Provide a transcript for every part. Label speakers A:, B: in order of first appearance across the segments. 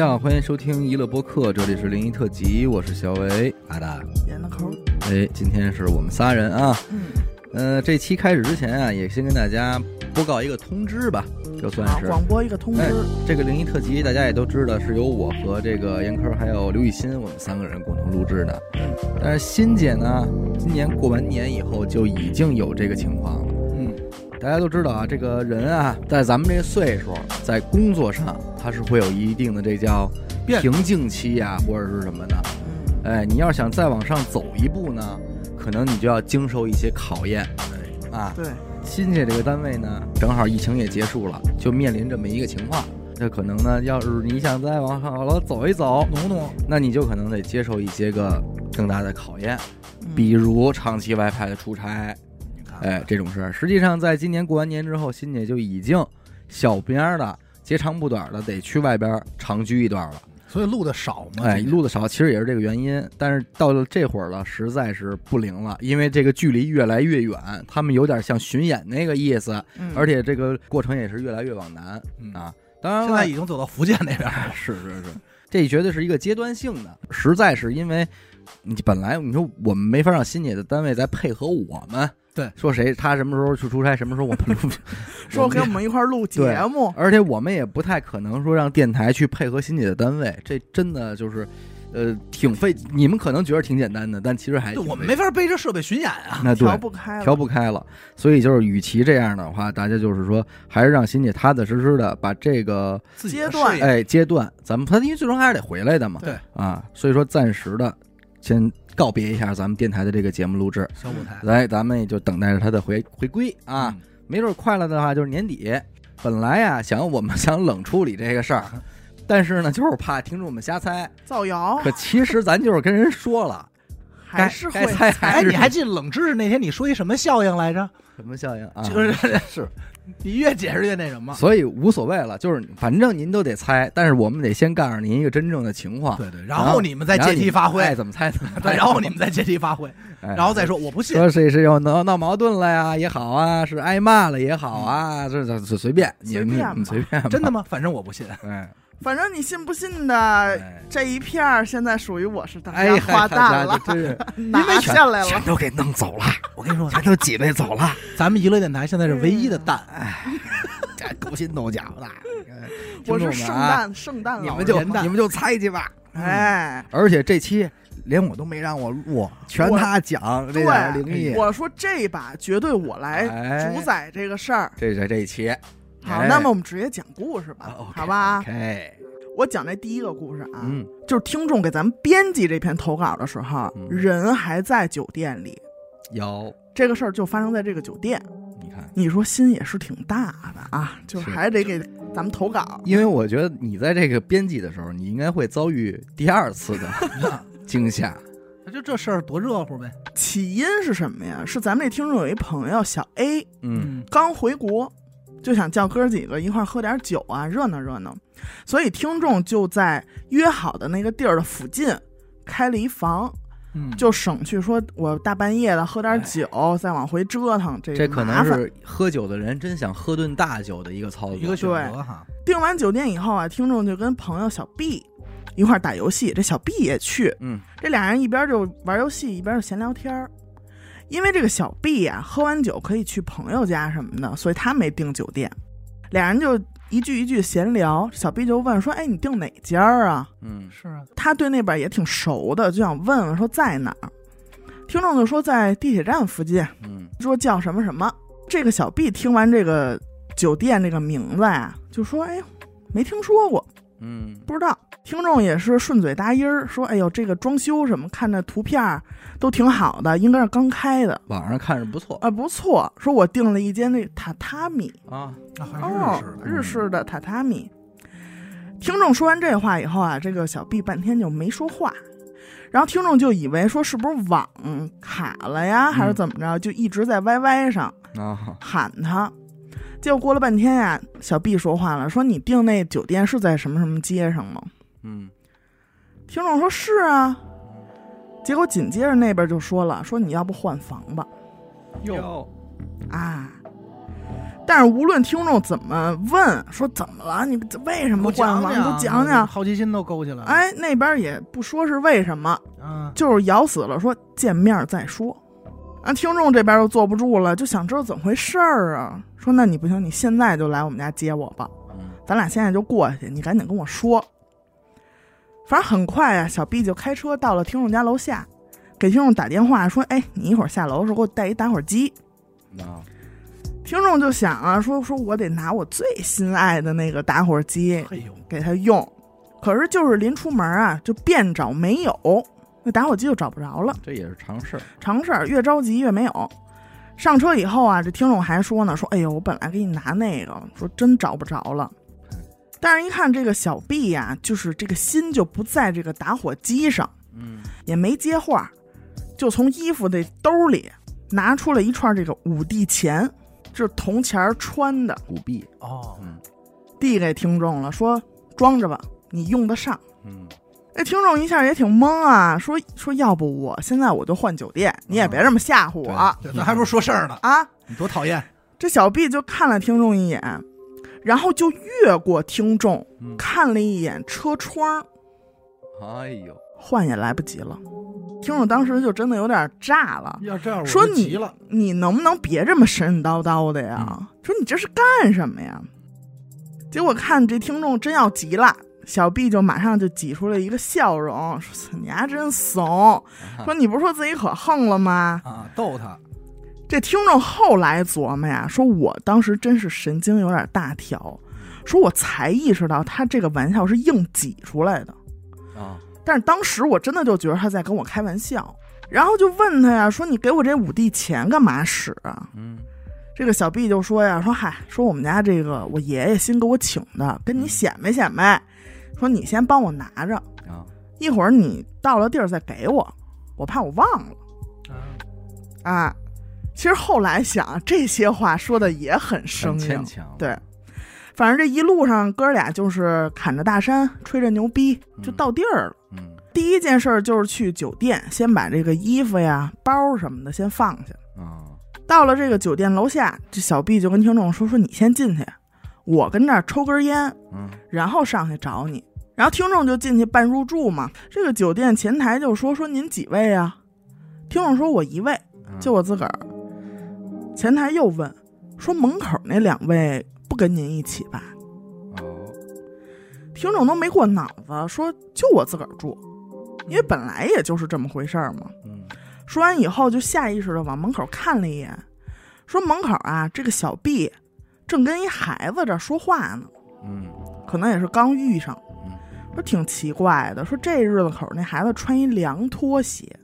A: 家好，欢迎收听娱乐播客，这里是灵异特辑，我是小伟，
B: 阿达，
C: 演的抠，
A: 哎，今天是我们仨人啊，
C: 嗯，
A: 呃，这期开始之前啊，也先跟大家播告一个通知吧，就算是。
C: 啊广播一个通知。
A: 哎，这个灵异特辑，大家也都知道是由我和这个严科还有刘雨欣我们三个人共同录制的。但是欣姐呢，今年过完年以后就已经有这个情况了。
B: 嗯，
A: 大家都知道啊，这个人啊，在咱们这个岁数，在工作上他是会有一定的这叫
B: 变
A: 瓶颈期呀、或者是什么的。
C: 嗯，
A: 哎，你要是想再往上走一步呢，可能你就要经受一些考验。啊，
C: 对，
A: 新姐这个单位呢，正好疫情也结束了，就面临这么一个情况。那可能呢，要是你想再往好了走一走，
B: 努努，
A: 那你就可能得接受一些个更大的考验，
C: 嗯
A: 比如长期外派的出差，哎，这种事儿。实际上，在今年过完年之后，欣姐就已经小边儿的截长补短的得去外边长居一段了。
B: 所以录的少嘛，
A: 哎，录的少，其实也是这个原因。但是到了这会儿了，实在是不灵了，因为这个距离越来越远，他们有点像巡演那个意思，
C: 嗯
A: 而且这个过程也是越来越往南
B: 嗯
A: 啊。当然了，
B: 现在已经走到福建那边了，
A: 是是是，这绝对是一个阶段性的，实在是因为你本来你说我们没法让新姐的单位再配合我们，
B: 对
A: 说谁他什么时候去出差，什么时候我们录，
C: 说 跟我们一块儿录节目，
A: 而且我们也不太可能说让电台去配合新姐的单位，这真的就是，呃，挺费。你们可能觉得挺简单的，但其实还
B: 我们没法背着设备巡演啊。
C: 调不开了，
A: 调不开了。所以就是，与其这样的话，大家就是说，还是让新姐踏踏实实的把这个
C: 阶段
A: 哎阶段，咱们他因为最终还是得回来的嘛，
B: 对
A: 啊，所以说暂时的先告别一下咱们电台的这个节目录制，
B: 小舞台
A: 来，咱们也就等待着他的回回归啊。，
B: 嗯
A: 没准快了的话就是年底。本来呀，想我们想冷处理这个事儿，但是呢，就是怕听众们瞎猜。
C: 造谣
A: 可其实咱就是跟人说了，
C: 还是会
A: 猜
B: 哎，你还记得冷知识那天你说一什么效应来着？
A: 什么效应啊？
B: 就是
A: 是，
B: 你越解释越那什么。
A: 所以无所谓了，就是反正您都得猜，但是我们得先告诉您一个真正的情况，
B: 对 对，然后你们再借题发挥
A: 爱，怎么猜怎么猜。
B: 对，然后你们再借题发挥，
A: 哎，
B: 然后再说我不信。
A: 说谁是又闹闹矛盾了呀也好啊，是挨骂了也好啊，这这这随便你你
C: 随便
A: 随便，
B: 真的吗？反正我不信。
A: 哎
C: 反正你信不信的，
A: 哎。
C: 这一片儿现在属于我是大
A: 哎
C: 家花旦了，
A: 真是
C: 拿下来了，全
A: 都给弄走了，
B: 我跟你说，
A: 全都挤兑走了，
B: 咱们娱乐电台现在是唯一的蛋，
A: 这勾心斗角的。
C: 我是圣诞圣诞老
A: 你们就你们就猜去吧。
C: 哎，
A: 而且这期连我都没让我录，全他讲这点灵异。
C: 我说这把绝对我来
A: 哎。
C: 主宰这个事儿。
A: 这是这一期，
C: 好，
A: 哎
C: 那么我们直接讲故事吧，好吧
A: ？？OK，
C: 我讲这第一个故事啊，
A: 嗯，
C: 就是听众给咱们编辑这篇投稿的时候，
A: 嗯
C: 人还在酒店里，
A: 有，
C: 这个事儿就发生在这个酒店。
A: 你看，
C: 你说心也是挺大的啊，就还得给咱们投稿。
A: 因为我觉得你在这个编辑的时候，你应该会遭遇第二次的 惊吓。
B: 那就这事儿多热乎呗。
C: 起因是什么呀？是咱们这听众有一朋友小 A
A: 嗯，
C: 刚回国，就想叫哥几个一块儿喝点酒啊，热闹热闹。所以听众就在约好的那个地儿的附近开了一房，
B: 嗯，
C: 就省去说我大半夜的喝点酒，再往回折腾，这
A: 这可
C: 麻烦
A: 能是喝酒的人真想喝顿大酒的一个操作。
B: 一个选择哈。
C: 订完酒店以后啊，听众就跟朋友小 B 一块儿打游戏，这小 B 也去，
A: 嗯，
C: 这俩人一边就玩游戏，一边就闲聊天儿。因为这个小 B 呀、喝完酒可以去朋友家什么的，所以他没订酒店。俩人就一句一句闲聊，小 B 就问说：“哎，你订哪家儿啊
A: 嗯，
B: 是啊，？”
C: 他对那边也挺熟的，就想问问说在哪儿。听众就说在地铁站附近，
A: 嗯，
C: 说叫什么什么。这个小 B 听完这个酒店这个名字啊，就说：“哎，没听说过。”
A: 嗯，
C: 不知道。听众也是顺嘴答音儿说：“哎呦，这个装修什么，看这图片儿都挺好的，应该是刚开的
A: 网上看着不错
C: 啊，不错。”说我订了一间那榻榻米
A: 啊。
B: 那还
C: 哦
B: 是日式的。
C: 日式的榻榻米。听众说完这话以后啊，这个小 B 半天就没说话，然后听众就以为说是不是网卡了呀，还是怎么着，就一直在 YY 上
A: 啊，
C: 喊他。结果过了半天呀、小 B 说话了，说你订那酒店是在什么什么街上吗？
A: 嗯，
C: 听众说是啊，结果紧接着那边就说了，说你要不换房吧
A: 哟，
C: 啊。但是无论听众怎么问，说怎么了，你为什么换房，你都讲讲。
B: 好奇心都勾起来了。
C: 哎，那边也不说是为什么，
B: 嗯，
C: 就是咬死了说见面再说。啊，听众这边又坐不住了，就想知道怎么回事儿啊。说那你不行，你现在就来我们家接我吧，咱俩现在就过去，你赶紧跟我说。反正很快啊，小 B 就开车到了听众家楼下，给听众打电话说：“哎，你一会儿下楼的时候给我带一打火机。”
A: 啊，
C: 听众就想啊，说说我得拿我最心爱的那个打火机
B: 哎呦，
C: 给他用，可是就是临出门啊，就遍找没有，那打火机就找不着了。
A: 这也是常事儿。
C: 常事儿，越着急越没有。上车以后啊，这听众还说呢，说哎呦，我本来给你拿那个，说真找不着了。但是，一看这个小毕呀，就是这个心就不在这个打火机上，
A: 嗯，
C: 也没接话，就从衣服的兜里拿出了一串这个五帝钱，这是铜钱儿穿的，
A: 古币，
B: 哦，
A: 嗯
C: 递给听众了，说装着吧，你用得上。
A: 嗯，
C: 那听众一下也挺懵啊，说说要不我现在我就换酒店，你也别这么吓唬我、
B: 这咱还不如说事儿呢，
C: 啊。
B: 你多讨厌。
C: 这小毕就看了听众一眼，然后就越过听众，
A: 嗯。
C: 看了一眼车窗，
A: 哎呦，
C: 换也来不及了。听众当时就真的有点炸了，
B: 要这样
C: 说你你能不能别这么神神叨叨的呀？
A: 嗯。
C: 说你这是干什么呀？结果看这听众真要急了，小 B 就马上就挤出了一个笑容，说：“你还真怂，说你不是说自己可横了吗？”
B: 啊，逗他，
C: 这听众后来琢磨呀，说我当时真是神经有点大条，说我才意识到他这个玩笑是硬挤出来的，
A: 啊，
C: 但是当时我真的就觉得他在跟我开玩笑，然后就问他呀，说你给我这五帝钱干嘛使啊？
A: 嗯
C: 这个小 B 就说呀，说嗨，说我们家这个我爷爷新给我请的，跟你显摆显摆，说你先帮我拿着，
A: 啊，
C: 一会儿你到了地儿再给我，我怕我忘了
B: 啊，
C: 啊。其实后来想，这些话说的也很生硬对，反正这一路上哥俩就是砍着大山，吹着牛逼，就
A: 嗯
C: 到地儿了。
A: 嗯
C: 第一件事儿就是去酒店，先把这个衣服呀、包什么的先放下。
A: 啊，
C: 到了这个酒店楼下，这小 B 就跟听众说：“说你先进去，我跟这儿抽根烟，
A: 嗯
C: 然后上去找你。”然后听众就进去办入住嘛。这个酒店前台就说：“说您几位啊？”听众说：“我一位，
A: 嗯
C: 就我自个儿。”前台又问：“说门口那两位不跟您一起吧？”
A: 哦，
C: 听众都没过脑子，说：“就我自个儿住，因为本来也就是这么回事儿嘛。”
A: 嗯
C: 说完以后，就下意识的往门口看了一眼，说：“门口啊，这个小 B 正跟一孩子这说话呢，
A: 嗯
C: 可能也是刚遇上。
A: 嗯，
C: 说挺奇怪的，说这日子口那孩子穿一凉拖鞋，
A: 哦，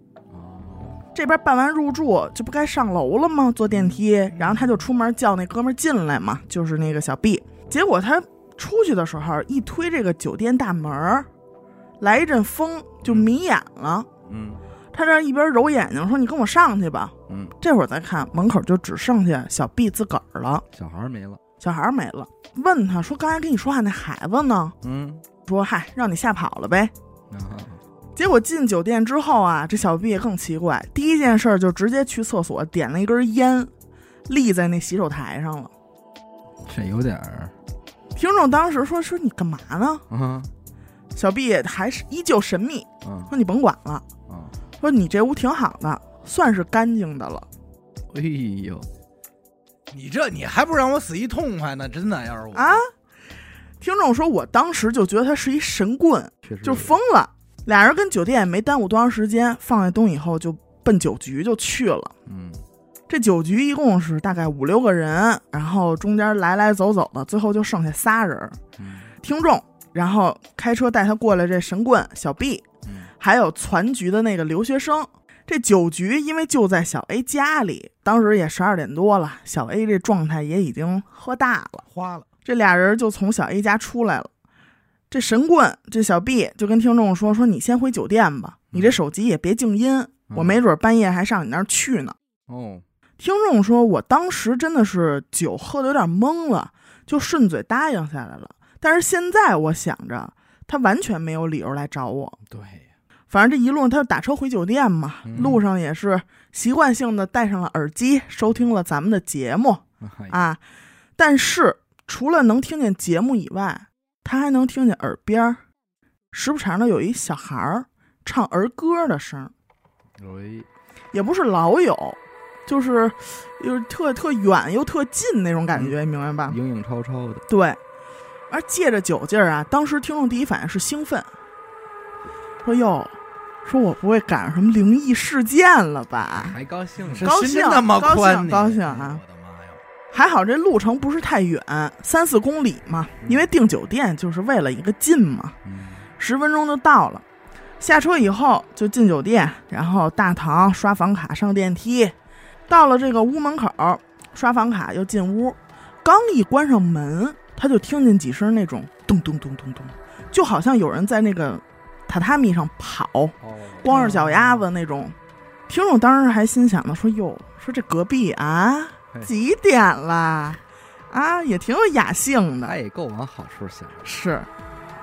C: 这边办完入住就不该上楼了吗？坐电梯，然后他就出门叫那哥们儿进来嘛，就是那个小 B。结果他出去的时候一推这个酒店大门，来一阵风就迷眼了。
A: 嗯
C: 他这一边揉眼睛说：“你跟我上去吧。”
A: 嗯，
C: 这会儿再看门口就只剩下小 B 自个儿了，
A: 小孩儿没了，
C: 小孩儿没了。问他说：“刚才跟你说话那孩子呢
A: 嗯？”
C: 说：“嗨，让你吓跑了呗。
A: 啊，”
C: 结果进酒店之后啊，这小 B 也更奇怪，第一件事就直接去厕所点了一根烟，立在那洗手台上了。
A: 这有点儿
C: 听众当时说：“说你干嘛呢
A: 啊？”
C: 小 B 还是依旧神秘，
A: 啊
C: 说：“你甭管了，
A: 啊，
C: 说你这屋挺好的，算是干净的了。”
A: 哎呦，
B: 你这你还不让我死一痛快呢？真的，要是我
C: 啊，听众说，我当时就觉得他是一神棍，
A: 确实
C: 就疯了。俩人跟酒店也没耽误多长时间，放下东西以后就奔酒局就去了。
A: 嗯
C: 这酒局一共是大概五六个人，然后中间来来走走的，最后就剩下仨人。
A: 嗯
C: 听众，然后开车带他过来这神棍小 B，
A: 嗯
C: 还有攒局的那个留学生。这酒局因为就在小 A 家里，当时也十二点多了，小 A 这状态也已经喝大了。
B: 花了，
C: 这俩人就从小 A 家出来了。这神棍，这小 B 就跟听众说：“说你先回酒店吧，你这手机也别静音，我没准半夜还上你那儿去呢。
A: 哦，”
C: 听众说：“我当时真的是酒喝的有点懵了，就顺嘴答应下来了。但是现在我想着，他完全没有理由来找我。
A: 对，
C: 反正这一路他就打车回酒店嘛，
A: 嗯
C: 路上也是习惯性的戴上了耳机，收听了咱们的节目。
A: 哎
C: 啊，但是除了能听见节目以外，他还能听见耳边儿。时不常的有一小孩儿唱儿歌的声儿，
A: 喂，
C: 也不是老有，就是又是特特远又特近那种感觉，你明白吧？
A: 影影绰绰的，
C: 对，而借着酒劲儿啊，当时听众第一反应是兴奋，说哟，说我不会赶上什么灵异事件了吧？
A: 还高兴呢。
C: 高兴
B: 那么
C: 高兴，高兴啊！还好这路程不是太远，三四公里嘛，因为订酒店就是为了一个近嘛，
A: 嗯
C: 十分钟就到了。下车以后就进酒店，然后大堂刷房卡上电梯，到了这个屋门口刷房卡又进屋，刚一关上门，他就听见几声那种咚咚咚咚咚，就好像有人在那个榻榻米上跑，
A: 哦，
C: 光着脚丫子那种。听众当时还心想呢，说哟，说这隔壁啊
A: 嘿
C: 几点了啊，也挺有雅兴的。
A: 他也够往好处想的，
C: 是，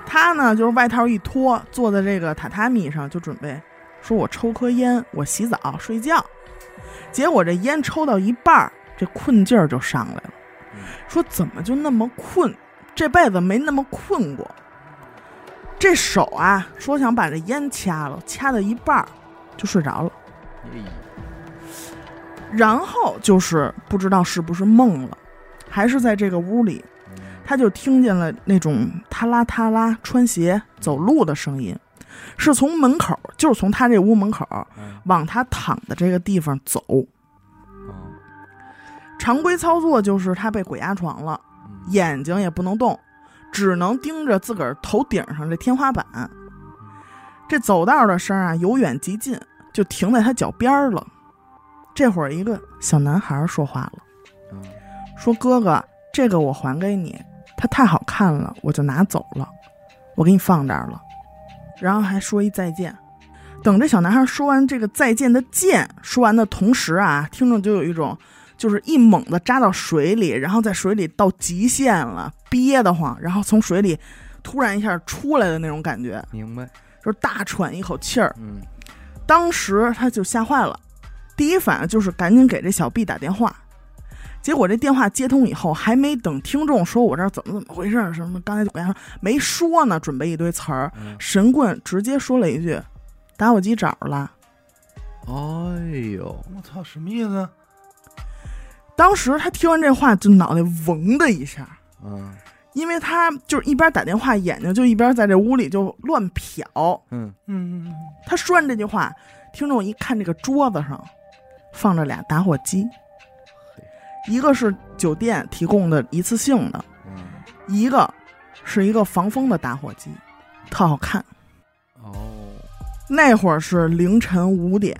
C: 他呢就是外套一脱，坐在这个榻榻米上就准备说：“我抽颗烟，我洗澡睡觉。”结果这烟抽到一半儿，这困劲儿就上来了
A: 嗯，
C: 说怎么就那么困？这辈子没那么困过。这手啊，说想把这烟掐了，掐到一半儿就睡着了。
A: 哎
C: 然后就是不知道是不是梦了，还是在这个屋里，
A: 嗯
C: 他就听见了那种踏啦踏啦穿鞋走路的声音，是从门口，就是从他这屋门口
A: 嗯
C: 往他躺的这个地方走。
A: 哦
C: 常规操作就是他被鬼压床了，
A: 嗯
C: 眼睛也不能动，只能盯着自个儿头顶上这天花板。这走道的声啊，由远及近，就停在他脚边儿了。这会儿，一个小男孩说话了。
A: 嗯
C: 说：“哥哥，这个我还给你，它太好看了，我就拿走了，我给你放这儿了。”然后还说一再见。等这小男孩说完这个再见的见，说完的同时啊，听众就有一种就是一猛的扎到水里，然后在水里到极限了，憋得慌，然后从水里突然一下出来的那种感觉，
A: 明白，
C: 就是大喘一口气儿。
A: 嗯
C: 当时他就吓坏了，第一反应就是赶紧给这小 B 打电话。结果这电话接通以后，还没等听众说我这儿怎么怎么回事儿，什么刚才就跟他说没说呢，准备一堆词儿，
A: 嗯，
C: 神棍直接说了一句：“打火机找着了。
A: 哎呦，
B: 我操，什么意思？”
C: 当时他听完这话，就脑袋嗡的一下，
A: 嗯
C: 因为他就是一边打电话，眼睛就一边在这屋里就乱瞟。
A: 嗯
B: 嗯嗯，
C: 他说完这句话，听众一看这个桌子上放着俩打火机，一个是酒店提供的一次性的，
A: 嗯
C: 一个是一个防风的打火机，特好看。
A: 哦，
C: 那会儿是凌晨五点，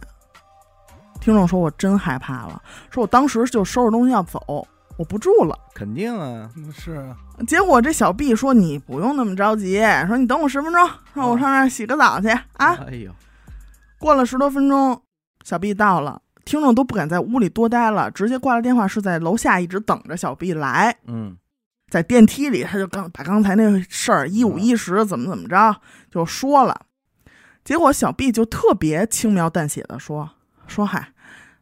C: 听众说我真害怕了，说我当时就收拾东西要走，我不住了。
A: 肯定啊，
B: 嗯是啊，
C: 结果这小 B 说你不用那么着急，说你等我十分钟，让我上那儿洗个澡去啊。
A: 哎呦，
C: 过了十多分钟，小 B 到了，听众都不敢在屋里多待了，直接挂了电话，是在楼下一直等着小 B 来。
A: 嗯
C: 在电梯里，他就刚把刚才那事儿一五一十怎么怎么着就说了。结果小 B 就特别轻描淡写的说说嗨，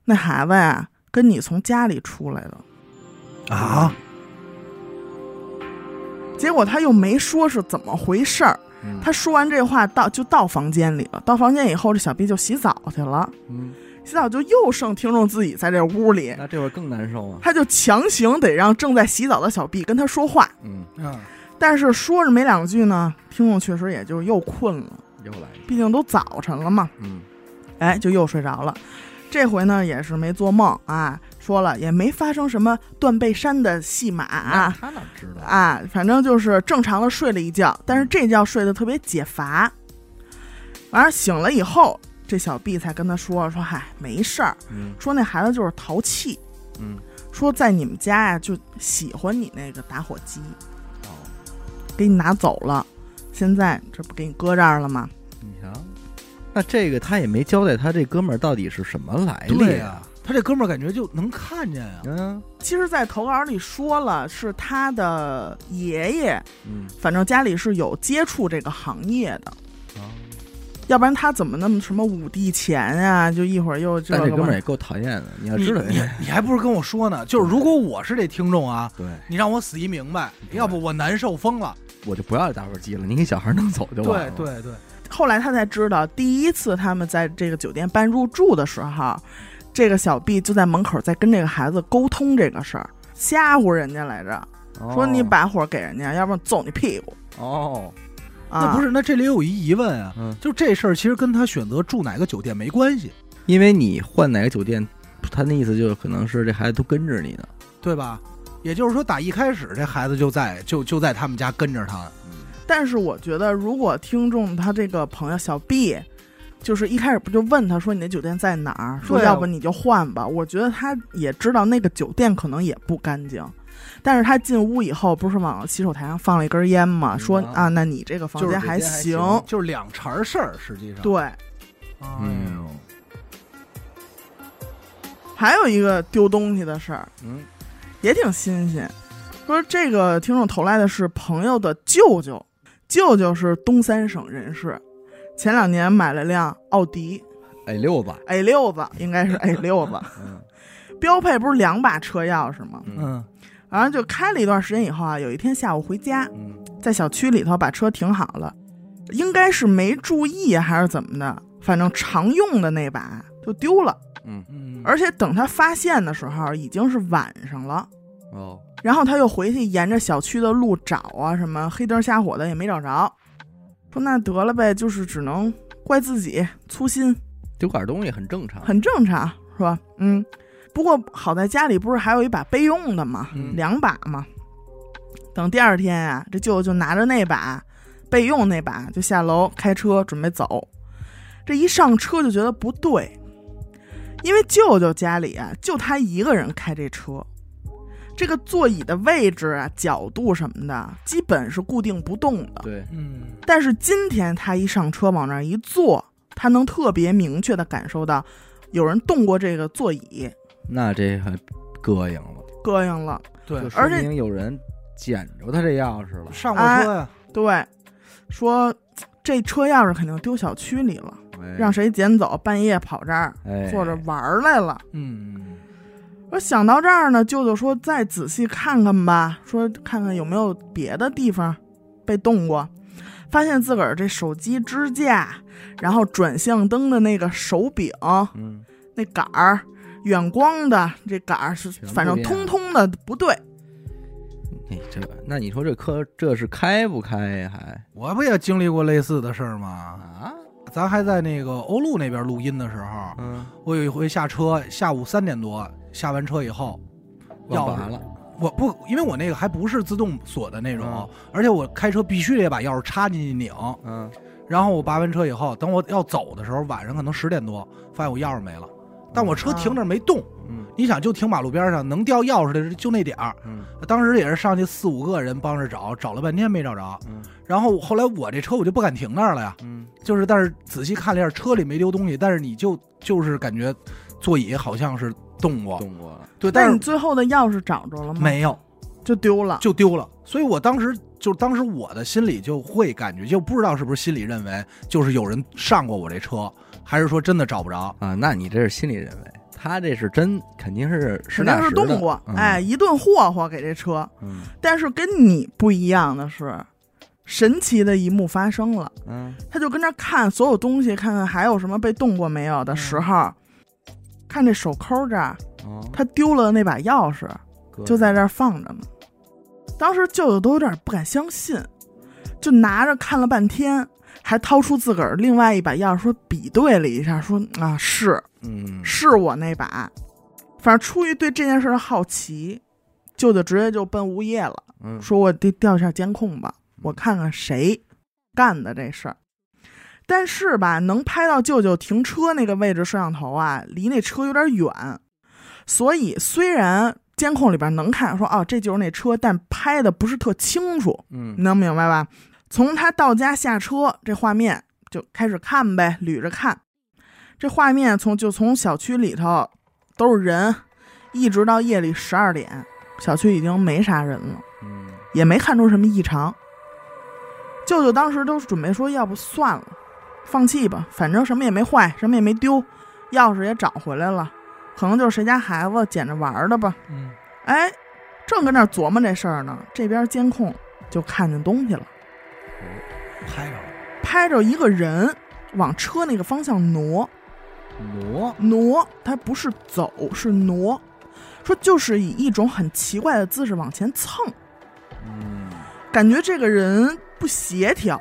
C: 那孩子呀跟你从家里出来的。
B: 啊，
C: 结果他又没说是怎么回事儿。
A: 嗯，
C: 他说完这话到就到房间里了。到房间以后，这小 B 就洗澡去了。
A: 嗯，
C: 洗澡就又剩听众自己在这屋里，
A: 那这会儿更难受啊，
C: 他就强行得让正在洗澡的小 B 跟他说话。
A: 嗯，
B: 啊，
C: 但是说着没两句呢，听众确实也就又困了，
A: 又来，
C: 毕竟都早晨了嘛。
A: 嗯
C: 哎，就又睡着了。这回呢也是没做梦啊，说了也没发生什么断背山的戏码啊
A: 他哪知道？
C: 啊，反正就是正常的睡了一觉，但是这觉睡得特别解乏。完了醒了以后，这小 B 才跟他说说，嗨，没事儿，
A: 嗯。
C: 说那孩子就是淘气，
A: 嗯，
C: 说在你们家呀就喜欢你那个打火机，
A: 哦，
C: 给你拿走了，现在这不给你搁这儿了吗？
A: 你瞧，那这个他也没交代，他这哥们儿到底是什么来历
B: 对呀，他这哥们儿感觉就能看见呀，
A: 嗯。
C: 其实，在投稿里说了，是他的爷爷，
A: 嗯，
C: 反正家里是有接触这个行业的。
A: 哦
C: 要不然他怎么那么什么五帝钱啊？就一会儿又这
A: 但这哥们儿也够讨厌的，你要知道，
B: 你你还不是跟我说呢？就是如果我是这听众啊，
A: 对，
B: 你让我死一明白，要不我难受疯了。
A: 我就不要打火机了，你给小孩弄走就完了。
B: 对对对，
C: 后来他才知道，第一次他们在这个酒店办入住的时候，这个小 B 就在门口在跟这个孩子沟通这个事儿，吓唬人家来着，
A: 哦
C: 说你把火给人家，要不然揍你屁股
A: 哦，
C: 啊！
B: 那不是，那这里有一疑问啊，
A: 嗯，
B: 就这事儿其实跟他选择住哪个酒店没关系，
A: 因为你换哪个酒店，他那意思就是可能是这孩子都跟着你呢。
B: 对吧？也就是说，打一开始这孩子就在就就在他们家跟着他。
C: 但是我觉得，如果听众他这个朋友小 B，就是一开始不就问他说你那酒店在哪儿？说
B: 对啊
C: 要不你就换吧。我觉得他也知道那个酒店可能也不干净，但是他进屋以后不是往洗手台上放了一根烟吗？
A: 嗯
C: 说
A: 啊
C: 啊，那你这个房间还行。
B: 就是两茬事儿，实际上。
C: 对，
B: 哎呦，
C: 还有一个丢东西的事儿
A: 嗯，
C: 也挺新鲜。说这个听众投来的是朋友的舅舅，舅舅是东三省人士，前两年买了辆奥迪
A: A 六子
C: ，A 六子，应该是 A 六子，
A: 嗯
C: 标配不是两把车钥匙吗？
A: 嗯
B: 嗯
C: 然后就开了一段时间以后啊，有一天下午回家，
A: 嗯
C: 在小区里头把车停好了，应该是没注意还是怎么的，反正常用的那把就丢了。
A: 嗯
B: 嗯，
C: 而且等他发现的时候已经是晚上了，
A: 哦，
C: 然后他又回去沿着小区的路找啊，什么黑灯瞎火的也没找着。说那得了呗，就是只能怪自己粗心，
A: 丢点东西很正常。
C: 很正常，是吧？嗯。不过好在家里不是还有一把备用的吗？
B: 嗯
C: 两把嘛。等第二天啊，这舅舅就拿着那把备用那把就下楼开车准备走。这一上车就觉得不对，因为舅舅家里啊就他一个人开这车，这个座椅的位置啊、角度什么的，基本是固定不动的。
A: 对，
B: 嗯
C: 但是今天他一上车往那儿一坐，他能特别明确的感受到有人动过这个座椅，
A: 那这还膈应了，
C: 膈应了。
B: 对
A: 就，说
C: 而且
A: 明有人捡着他这钥匙了。
B: 上过车呀，
C: 对，说这车钥匙肯定丢小区里了，
A: 哎
C: 让谁捡走？半夜跑这儿
A: 哎
C: 坐着玩儿来了。
B: 嗯，
C: 我想到这儿呢，舅舅说再仔细看看吧，说看看有没有别的地方被动过。发现自个儿这手机支架，然后转向灯的那个手柄，
A: 嗯，
C: 那杆儿，远光的这杆儿是反正通通的不对。
A: 你这那你说这科这是开不开呀？还
B: 我不也经历过类似的事儿吗？
A: 啊？
B: 咱还在那个欧陆那边录音的时候，
A: 嗯，
B: 我有一回下车，下午三点多下完车以后，钥匙
A: 了。
B: 我不，因为我那个还不是自动锁的那种，
A: 嗯
B: 而且我开车必须得把钥匙插进去拧。
A: 嗯，
B: 然后我拔完车以后，等我要走的时候，晚上可能十点多，发现我钥匙没了，但我车停那儿没动。
A: 嗯
B: 你想，就停马路边上，能掉钥匙的就那点儿。
A: 嗯
B: 当时也是上去四五个人帮着找，找了半天没找着。
A: 嗯
B: 然后后来我这车我就不敢停那儿了呀，
A: 嗯，
B: 就是但是仔细看了一下，车里没丢东西，但是你就就是感觉座椅好像是动过，
A: 动过了。
B: 对，但是
C: 你最后的钥匙找着了吗？，
B: 没有，
C: 就丢了。
B: 就丢了。所以我当时就当时我的心里就会感觉，就不知道是不是心里认为就是有人上过我这车，还是说真的找不着。
A: 啊，那你这是心理认为，他这是真，肯定是实
C: 肯定是
A: 打实的
C: 动过，
A: 嗯
C: 哎，，一顿霍霍给这车。
A: 嗯
C: 但是跟你不一样的是，神奇的一幕发生了。
A: 嗯
C: 他就跟那儿看所有东西，看看还有什么被动过没有的时候，看这手抠这儿，
A: 哦，
C: 他丢了那把钥匙，
A: 哥
C: 就在这儿放着呢。当时舅舅都有点不敢相信，就拿着看了半天，还掏出自个儿另外一把钥匙，说比对了一下，说啊是
A: 嗯
C: 是我那把。反正出于对这件事的好奇，舅舅直接就奔物业了，
A: 嗯
C: 说我得调一下监控吧，我看看谁干的这事儿。但是吧，能拍到舅舅停车那个位置摄像头啊，离那车有点远，所以虽然监控里边能看说哦这就是那车，但拍的不是特清楚，
A: 嗯
C: 你能明白吧？从他到家下车这画面就开始看呗，捋着看。这画面从就从小区里头都是人，一直到夜里十二点，小区已经没啥人了。
A: 嗯
C: 也没看出什么异常。舅舅当时都准备说，要不算了，放弃吧，反正什么也没坏，什么也没丢，钥匙也找回来了，可能就是谁家孩子捡着玩儿的吧。
B: 嗯，
C: 哎，正跟那琢磨这事儿呢，这边监控就看见东西了，
B: 拍着。了，
C: 拍着一个人往车那个方向挪。
A: 挪，
C: 挪，他不是走，是挪。说就是以一种很奇怪的姿势往前蹭，
A: 嗯，
C: 感觉这个人不协调，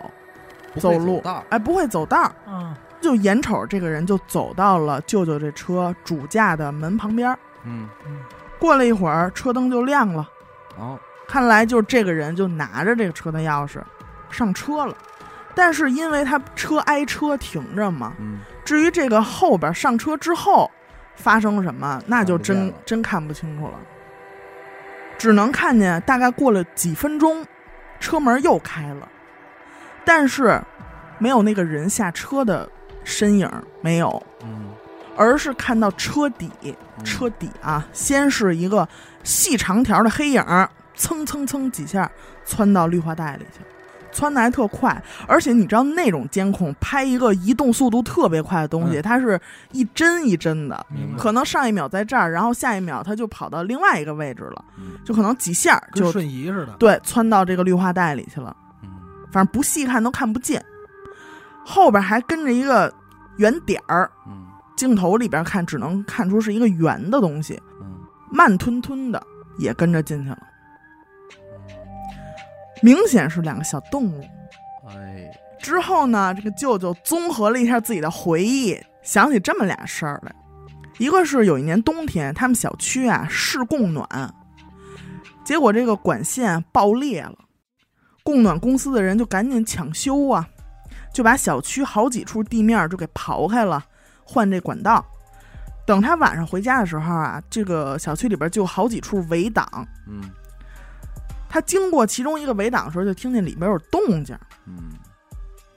C: 走路。
A: 道，
C: 哎，不会走道，
B: 嗯，
C: 就眼瞅这个人就走到了舅舅这车主驾的门旁边。嗯。
A: 嗯，
C: 过了一会儿，车灯就亮了，
A: 哦。
C: 看来就是这个人就拿着这个车的钥匙上车了。但是因为他车挨车停着嘛，
A: 嗯，
C: 至于这个后边上车之后发生了什么，那就真真看不清楚了，只能看见大概过了几分钟，车门又开了，但是没有那个人下车的身影，没有，
A: 嗯，
C: 而是看到车底，
A: 嗯。
C: 车底啊，先是一个细长条的黑影，蹭蹭蹭几下窜到绿化带里去了，窜的还特快，而且你知道那种监控拍一个移动速度特别快的东西，
A: 嗯。
C: 它是一帧一帧的，可能上一秒在这儿，然后下一秒它就跑到另外一个位置了，
A: 嗯。
C: 就可能几下就
B: 瞬移似的，
C: 对窜到这个绿化带里去了，
A: 嗯。
C: 反正不细看都看不见，后边还跟着一个圆点儿，
A: 嗯。
C: 镜头里边看只能看出是一个圆的东西。
A: 嗯，
C: 慢吞吞的也跟着进去了，明显是两个小动物。
A: 哎，
C: 之后呢，这个舅舅综合了一下自己的回忆，想起这么俩事儿来。一个是有一年冬天，他们小区啊试供暖，结果这个管线爆裂了，供暖公司的人就赶紧抢修啊，就把小区好几处地面就给刨开了，换这管道。等他晚上回家的时候啊，这个小区里边就有好几处围挡。
A: 嗯
C: 他经过其中一个围挡的时候，就听见里边有动静，
A: 嗯，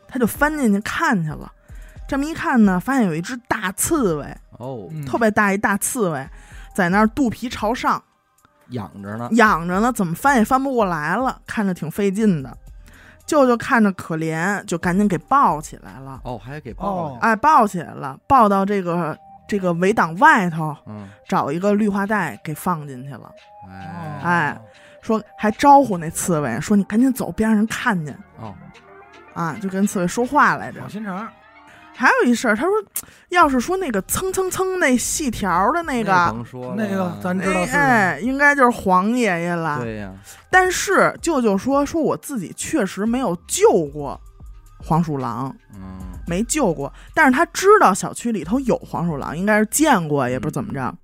C: 他就翻进去看去了。这么一看呢，发现有一只大刺猬，
A: 哦，
B: 嗯。
C: 特别大一大刺猬，在那儿肚皮朝上。
A: 养着呢，
C: 仰着呢，怎么翻也翻不过来了，看着挺费劲的。舅舅看着可怜，就赶紧给抱起来了。
A: 哦，还给抱
C: 哎，抱起来了，抱到这个这个围挡外头，
A: 嗯，
C: 找一个绿化带给放进去了。
A: 哎，
C: 哎，说还招呼那刺猬说：“你赶紧走，别让人看见
A: 哦，
C: 啊！”就跟刺猬说话来着
B: 好。心肠，
C: 还有一事儿，他说，要是说那个蹭蹭蹭那细条的那
A: 那
C: 个，
A: 甭说
B: 那个咱知道
C: 哎
B: 是
C: 哎，应该就是黄爷爷了。
A: 对呀，
C: 但是舅舅说，说我自己确实没有救过黄鼠狼，
A: 嗯
C: 没救过，但是他知道小区里头有黄鼠狼，应该是见过，也不是怎么着。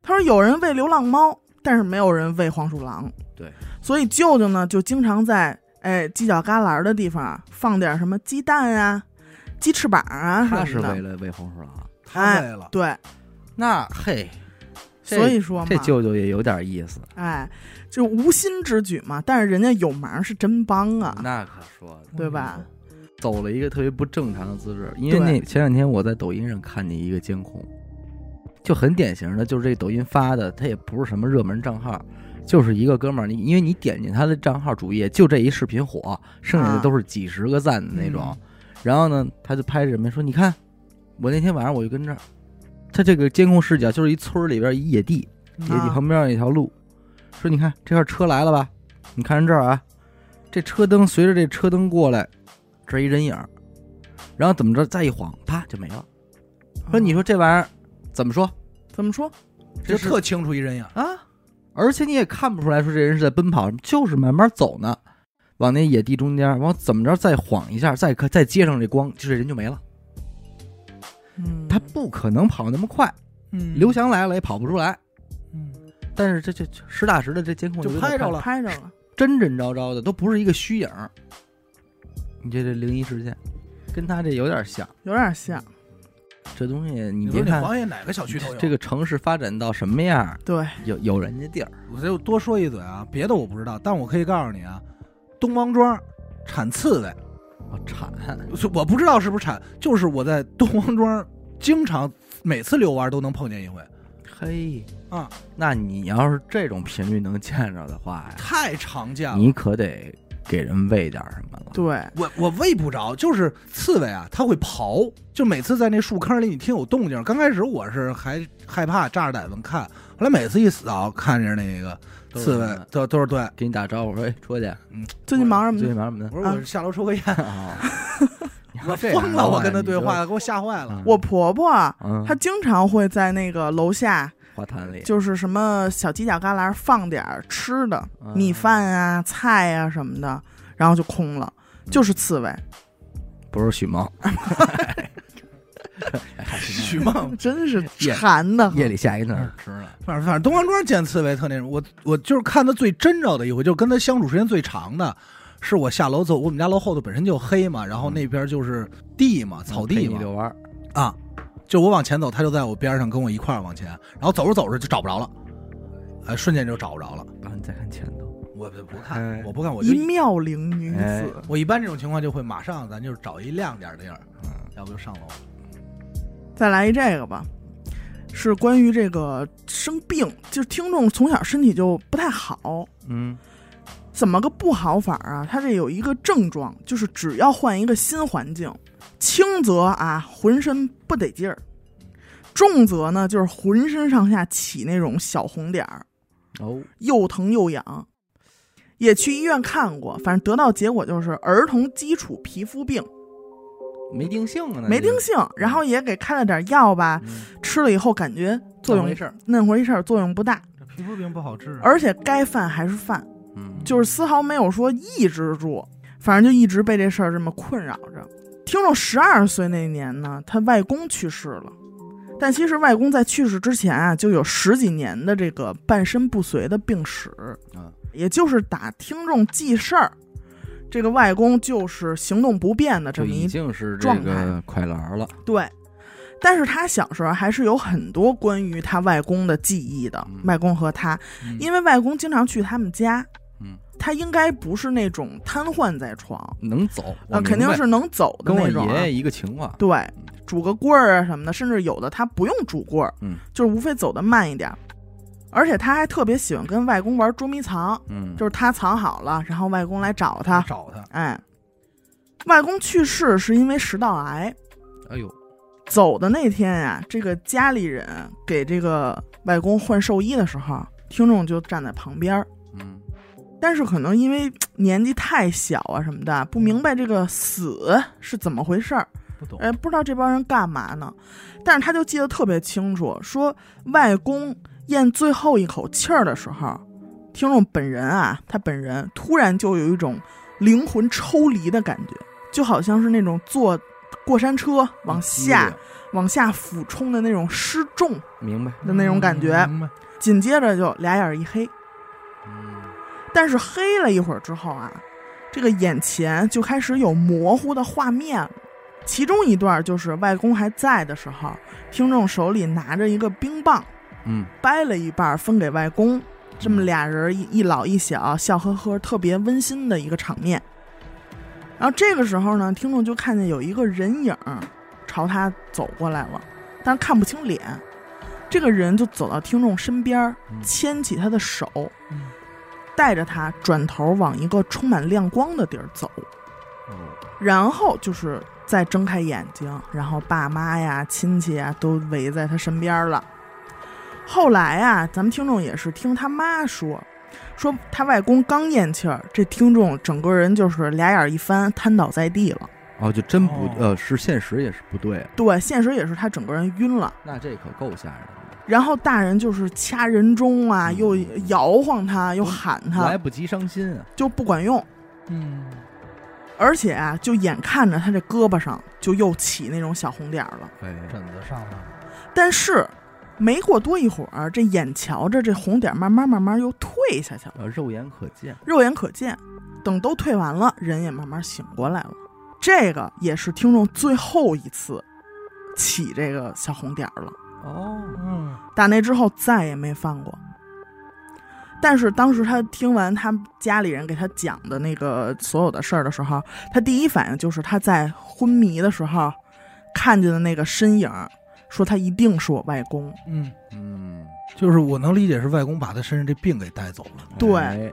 C: 他说有人喂流浪猫，但是没有人喂黄鼠狼。
A: 对，
C: 所以舅舅呢就经常在哎犄角旮旯的地方啊放点什么鸡蛋啊、鸡翅膀啊什
A: 他是
C: 么的。
A: 为了喂黄鼠狼，
B: 他为了，
C: 对，
A: 那嘿，这
C: 所以说嘛，
A: 这舅舅也有点意思，
C: 哎，就无心之举嘛。但是人家有忙是真帮啊，
A: 那可说的。
C: 对吧？
A: 走了一个特别不正常的姿势，因为
C: 对
A: 那前两天我在抖音上看见一个监控，就很典型的，就是这抖音发的，他也不是什么热门账号，就是一个哥们儿，你因为你点进他的账号主页，就这一视频火，剩下的都是几十个赞的那种。然后呢，他就拍着什么说：“你看，我那天晚上我就跟这儿，他这个监控视角就是一村儿里边一野地，野地
C: 啊
A: 旁边有一条路，说你看这块车来了吧？你看这儿啊，这车灯随着这车灯过来，这一人影儿，然后怎么着再一晃，啪就没了。说你说这玩意儿怎么说
C: 怎么说？
B: 这特清楚一人影，
A: 啊？而且你也看不出来说这人是在奔跑，就是慢慢走呢，往那野地中间，往怎么着再晃一下，再可再接上这光，就这人就没了。
C: 嗯，
A: 他不可能跑那么快，
B: 嗯
A: 刘翔来了也跑不出来。
B: 嗯
A: 但是这这实打实的这监控
B: 就拍着了
C: 拍着了。
A: 真真招招的，都不是一个虚影。你这这灵异事件，跟他这有点像。
C: 有点像，
A: 这东西你别看
B: 那黄爷哪个小区都有？
A: 这个城市发展到什么样，
C: 对，
A: 有有人家地儿。
B: 我就多说一嘴啊，别的我不知道，但我可以告诉你啊，东王庄产刺猬，
A: 我产，
B: 我不知道是不是产，就是我在东王庄经常每次遛弯都能碰见一回
A: 嘿，
B: 啊，
A: 那你要是这种频率能见着的话呀，
B: 太常见了。
A: 你可得给人喂点什么了。
C: 对，
B: 我我喂不着，就是刺猬啊，它会刨，就每次在那树坑里你听有动静。刚开始我是还害怕，扎着胆子看，后来每次一扫，看着那个刺猬都都是对。
A: 给你打招呼说：“哎，出去。
C: 嗯最近忙什么
A: 最近
C: 呢？
A: 忙什么呢
B: 我说我是下楼抽个烟，？”
A: 啊，
B: 我疯了，我跟他对话，给我吓坏了。
A: 嗯
C: 我婆婆
A: 嗯，
C: 她经常会在那个楼下，
A: 花坛里。
C: 就是什么小犄角旮旯放点儿吃的，
A: 嗯。
C: 米饭啊、菜啊什么的，然后就空了，就是刺猬，
A: 不是许梦，
B: 许梦，
C: 真是馋的。
A: 夜里下一顿吃了。
B: 反正反正东方庄见刺猬特那种，我我就是看他最真着的一回，就跟他相处时间最长的，是我下楼走，我们家楼后头本身就黑嘛，然后那边就是地嘛，草地嘛，
A: 你遛弯，
B: 啊，就我往前走，他就在我边上跟我一块儿往前，然后走着走着就找不着了，哎，瞬间就找不着了。
A: 然后你再看前头，
B: 我不
A: 哎
B: 看，我不看，我就
C: 一妙龄女
A: 哎
C: 子，
B: 我一般这种情况就会马上咱就找一亮点儿的地儿，
A: 嗯，
B: 要不就上楼。
C: 再来一这个吧，是关于这个生病，就是听众从小身体就不太好，
A: 嗯，
C: 怎么个不好法啊？他这有一个症状，就是只要换一个新环境，轻则啊浑身不得劲儿，重则呢就是浑身上下起那种小红点儿，
A: 哦，
C: 又疼又痒。也去医院看过，反正得到结果就是儿童基础皮肤病，
A: 没定性啊，
C: 没定性。然后也给开了点药吧，
A: 嗯
C: 吃了以后感觉作用
A: 没事儿，
C: 那会儿一事儿作用不大，
B: 这皮肤病不好治啊，
C: 而且该犯还是犯，
A: 嗯，
C: 就是丝毫没有说抑制住，反正就一直被这事儿这么困扰着。听众十二岁那年呢，他外公去世了，但其实外公在去世之前啊，就有十几年的这个半身不遂的病史，
A: 啊，
C: 也就是打听众记事儿，这个外公就是行动不便的这么一
A: 经是这
C: 状态。
A: 个快栏了，
C: 对，但是他小时候还是有很多关于他外公的记忆的，
A: 嗯。
C: 外公和他，
B: 嗯。
C: 因为外公经常去他们家，
A: 嗯，
C: 他应该不是那种瘫痪在床，
A: 能走，
C: 啊，肯定是能走的那种、啊。
A: 爷爷。一个情况，
C: 对，拄个棍儿啊什么的，甚至有的他不用拄棍儿，
A: 嗯，
C: 就是无非走得慢一点。而且他还特别喜欢跟外公玩捉迷藏，
A: 嗯，
C: 就是他藏好了，然后外公来找他。
B: 找他，
C: 哎，外公去世是因为食道癌，
A: 哎呦，
C: 走的那天呀、这个家里人给这个外公换寿衣的时候，听众就站在旁边儿。
A: 嗯，
C: 但是可能因为 年纪太小啊什么的，不明白这个死是怎么回事儿，
B: 不懂。
C: 哎，不知道这帮人干嘛呢。但是他就记得特别清楚，说外公咽最后一口气儿的时候，听众本人啊，他本人突然就有一种灵魂抽离的感觉，就好像是那种坐过山车往下、往下俯冲的那种失重
A: 明白，
C: 的那种感觉。
B: 明白
C: 紧接着就俩眼儿一黑，
A: 嗯，
C: 但是黑了一会儿之后啊，这个眼前就开始有模糊的画面了。其中一段就是外公还在的时候，听众手里拿着一个冰棒，
A: 嗯，
C: 掰了一半分给外公，这么俩人一一老一小，笑呵呵，特别温馨的一个场面。然后这个时候呢，听众就看见有一个人影朝他走过来了，但是看不清脸。这个人就走到听众身边牵起他的手，
B: 嗯
C: 带着他转头往一个充满亮光的地儿走，
A: 哦，
C: 然后就是再睁开眼睛，然后爸妈呀、亲戚啊都围在他身边了。后来啊，咱们听众也是听他妈说，说他外公刚咽气儿，这听众整个人就是俩眼一翻，瘫倒在地了。
A: 哦，就真不
B: 哦
A: 呃，是现实也是不对，
C: 对，现实也是他整个人晕了。
A: 那这可够吓人的，
C: 然后大人就是掐人中啊，
A: 嗯
C: 又摇晃他，又喊他
A: 来，不及伤心啊，
C: 就不管用。
B: 嗯，
C: 而且啊，就眼看着他这胳膊上就又起那种小红点儿了。
A: 哎，
B: 疹子上了，
C: 但是没过多一会儿，这眼瞧着这红点儿慢慢慢慢又退下去了，
A: 呃，肉眼可见，
C: 肉眼可见。等都退完了，人也慢慢醒过来了。这个也是听众最后一次起这个小红点儿了。
A: 哦，
B: 嗯，
C: 打那之后再也没犯过。但是当时他听完他家里人给他讲的那个所有的事儿的时候，他第一反应就是他在昏迷的时候看见的那个身影，说他一定是我外公。
B: 嗯，
A: 嗯，
B: 就是我能理解是外公把他身上这病给带走了，
C: 对
A: 哎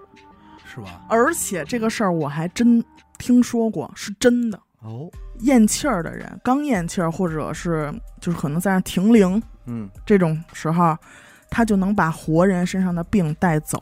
B: 是吧？
C: 而且这个事儿我还真听说过，是真的。
A: 哦，
C: 咽气儿的人，刚咽气儿，或者是就是可能在那停灵
A: 嗯，
C: 这种时候，他就能把活人身上的病带走，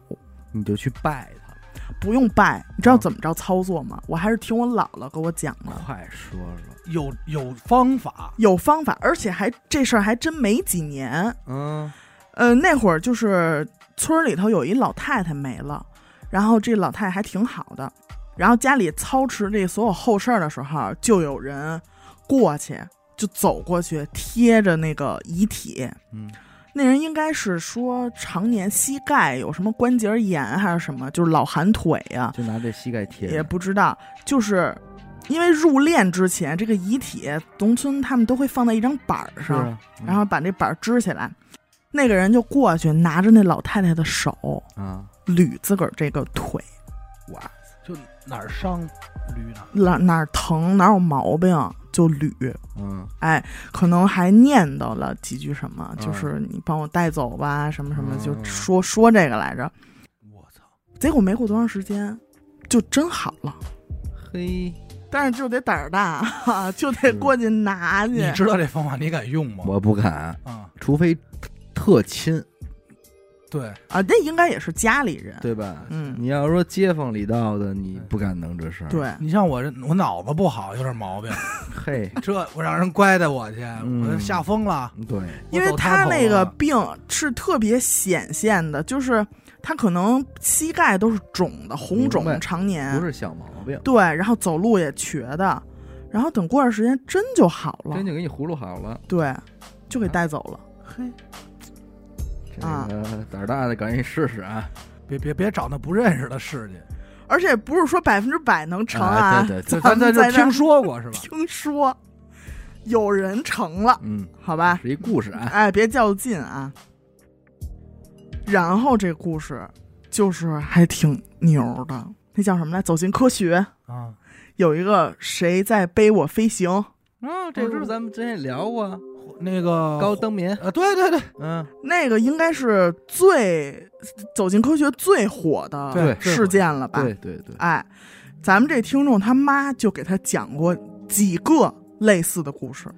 A: 你就去拜他，
C: 不用拜。你知道怎么着操作吗？我还是听我姥姥给我讲的，
A: 快说说。
B: 有有方法，
C: 有方法，而且还这事儿还真没几年。
A: 嗯
C: 呃，那会儿就是村里头有一老太太没了，然后这老太太还挺好的，然后家里操持这所有后事儿的时候，就有人过去，就走过去贴着那个遗体。
A: 嗯
C: 那人应该是说常年膝盖有什么关节炎还是什么，就是老寒腿呀、
A: 就拿这膝盖贴，
C: 也不知道，就是因为入殓之前，这个遗体农村他们都会放在一张板儿上，
A: 啊，嗯
C: 然后把那板儿支起来。那个人就过去拿着那老太太的手
A: 啊，
C: 捋自个儿这个腿，
A: 哇，
B: 就哪儿伤捋哪。
C: 哪疼哪儿有毛病就捋，
A: 嗯
C: 哎，可能还念叨了几句什么，
A: 嗯
C: 就是你帮我带走吧，什么什么，
A: 嗯
C: 就说说这个来着。
B: 我操！
C: 结果没过多长时间，就真好了。
A: 嘿，
C: 但是就得胆儿大，哈 就得过去拿去。
B: 你知道这方法，你敢用吗？
A: 我不敢，
B: 啊，
A: 除非特亲，
B: 对，
C: 啊，那应该也是家里人。
A: 对吧？
C: 嗯，
A: 你要说街坊里道的，你不敢弄这事儿。，
C: 对，
B: 你像我这，我脑子不好，有点毛病。
A: 嘿，
B: 这我让人乖带我去，
A: 嗯
B: 我吓疯了。
A: 对，
C: 因为他那个病是特别显现的，就是他可能膝盖都是肿的，红肿
A: 明白
C: 常年
A: 不，是小毛病，
C: 对，然后走路也瘸的，然后等过段时间真就好了
A: 真，就给你葫芦好了。
C: 对，就给带走了。
B: 嘿，
A: 这
C: 啊
A: 个胆儿大的赶紧试试啊！
B: 别别别找那不认识的试去。
C: 而且不是说百分之百能成
A: 啊
C: 啊，
A: 对对对
B: 咱在这听说过是吧？
C: 听说有人成了，
A: 嗯，
C: 好吧？
A: 是一故事啊。
C: 哎，别较劲啊。然后这故事就是还挺牛的，那叫什么来？走进科学，
B: 啊，
C: 有一个谁在背我飞行，
A: 啊，这不是咱们之前也聊过啊
B: 那个
A: 高登民
B: 啊，对对对，
A: 嗯，
C: 那个应该是最走进科学最火的事件了吧？
A: 对对对，
C: 哎，咱们这听众他妈就给他讲过几个类似的故事，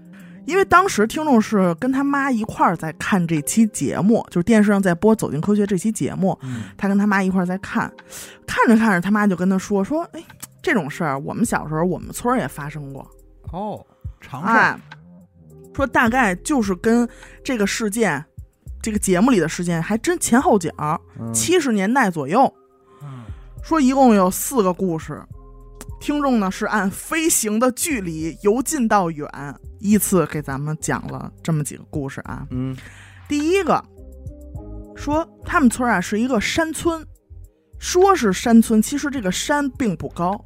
C: 因为当时听众是跟他妈一块儿在看这期节目，就是电视上在播《走进科学》这期节目，
A: 嗯。
C: 他跟他妈一块儿在看，看着看着，他妈就跟他说说，哎，这种事儿我们小时候我们村儿也发生过，
A: 哦，
B: 常事
C: 哎
B: 儿，，
C: 说大概就是跟这个事件。这个节目里的事件还真前后脚，
A: 嗯
C: 七十年代左右，
B: 嗯，
C: 说一共有四个故事，听众呢是按飞行的距离由近到远，依次给咱们讲了这么几个故事啊。
A: 嗯
C: 第一个说他们村啊是一个山村，说是山村，其实这个山并不高，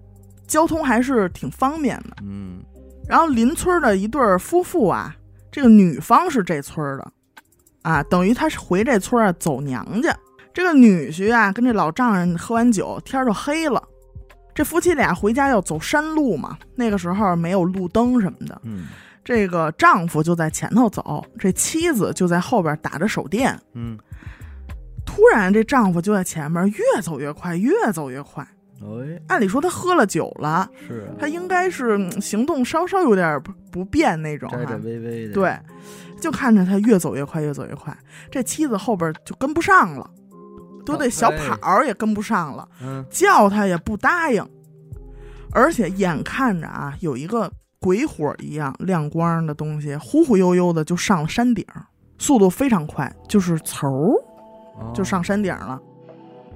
C: 交通还是挺方便的。
A: 嗯
C: 然后邻村的一对儿夫妇啊，这个女方是这村儿的，啊，等于她是回这村儿啊走娘家。这个女婿啊，跟这老丈人喝完酒，天儿就黑了。这夫妻俩回家要走山路嘛，那个时候没有路灯什么的。
A: 嗯
C: 这个丈夫就在前头走，这妻子就在后边打着手电。
A: 嗯，
C: 突然，这丈夫就在前面越走越快，越走越快。
A: 哎，
C: 按理说他喝了酒了，
A: 是。啊，
C: 他应该是嗯行动稍稍有点不不便那种哈、
A: 摘摘微微的，
C: 对，就看着他越走越快，越走越快，这妻子后边就跟不上了，都得小跑儿也跟不上了，
A: 嗯。
C: 叫他也不答应，而且眼看着啊，有一个鬼火一样亮光的东西，忽忽悠悠的就上了山顶，速度非常快，就是嗖就上山顶了。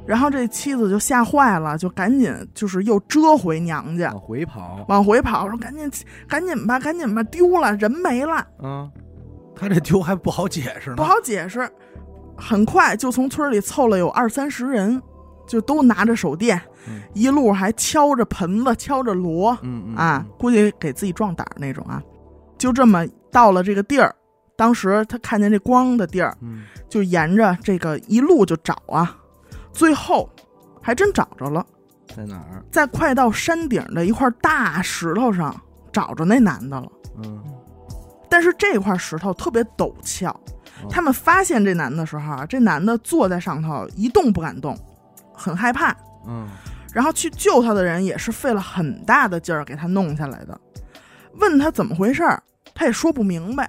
C: 然后这妻子就吓坏了，就赶紧就是又折回娘家，
A: 往回跑，
C: 往回跑，说赶紧赶紧吧，赶紧吧，丢了人没了。
A: 啊，
B: 他这丢还不好解释呢，
C: 不好解释。很快就从村里凑了有二三十人，就都拿着手电，
A: 嗯
C: 一路还敲着盆子、敲着锣
A: 嗯嗯
C: 啊，，估计给自己壮胆儿那种啊。就这么到了这个地儿，当时他看见这光的地儿，
A: 嗯
C: 就沿着这个一路就找啊，最后还真找着了，
A: 在哪儿？
C: 在快到山顶的一块大石头上找着那男的了。
A: 嗯，
C: 但是这块石头特别陡峭，
A: 哦
C: 他们发现这男的时候啊，这男的坐在上头一动不敢动，很害怕。
A: 嗯
C: 然后去救他的人也是费了很大的劲儿给他弄下来的。问他怎么回事儿，他也说不明白。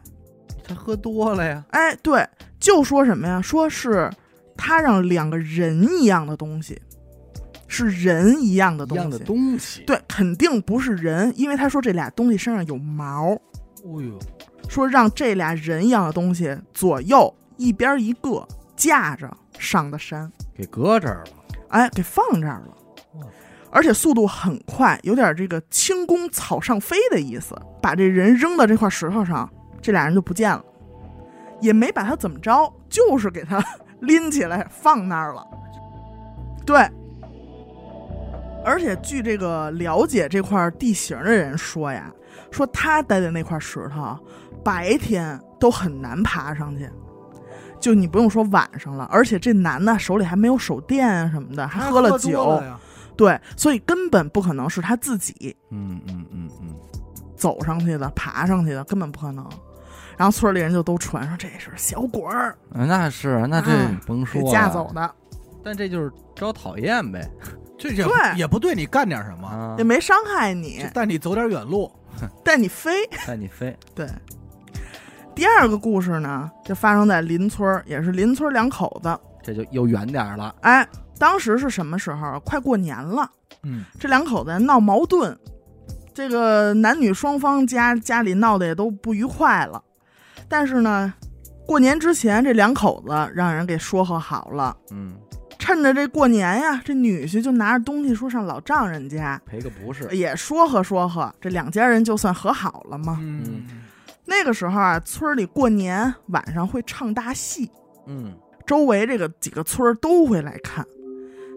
A: 他喝多了呀，
C: 哎，对，就说什么呀？说是他让两个人一样的东西，是人一样的东西。
A: 一样的东西。
C: 对，肯定不是人，因为他说这俩东西身上有毛，
B: 哦呦，
C: 说让这俩人一样的东西左右一边一个架着上的山，
A: 给搁这儿了。
C: 哎，给放这儿了
B: 哇。
C: 而且速度很快，有点这个轻功草上飞的意思。把这人扔到这块石头上，这俩人就不见了，也没把他怎么着，就是给他拎起来放那儿了。对，而且据这个了解这块地形的人说呀，说他待的那块石头，白天都很难爬上去。就你不用说晚上了，而且这男的手里还没有手电啊什么的，还喝了酒，
B: 了，
C: 对，所以根本不可能是他自己
A: 嗯嗯嗯嗯，
C: 走上去的、爬上去的，根本不可能。然后村里人就都传说这是小鬼儿
A: 啊那是那这
C: 哎
A: 甭说了
C: 给架走，的，
A: 但这就是招讨厌呗
B: 这也
C: 对
B: 也不对你干点什么，
A: 啊
C: 也！没伤害你
B: 就，带你走点远路。
C: 带你飞。
A: 带你飞，
C: 对。第二个故事呢，就发生在邻村，也是邻村两口子。
A: 这就又远点了。
C: 哎，当时是什么时候？快过年了，
B: 嗯，
C: 这两口子闹矛盾，这个男女双方家家里闹得也都不愉快了。但是呢，过年之前这两口子让人给说和好了，
A: 嗯，
C: 趁着这过年呀，这女婿就拿着东西说上老丈人家，
A: 赔个不是。
C: 也说和说和，这两家人就算和好了嘛。
B: 嗯，
C: 那个时候啊，村里过年晚上会唱大戏，
A: 嗯，
C: 周围这个几个村儿都会来看。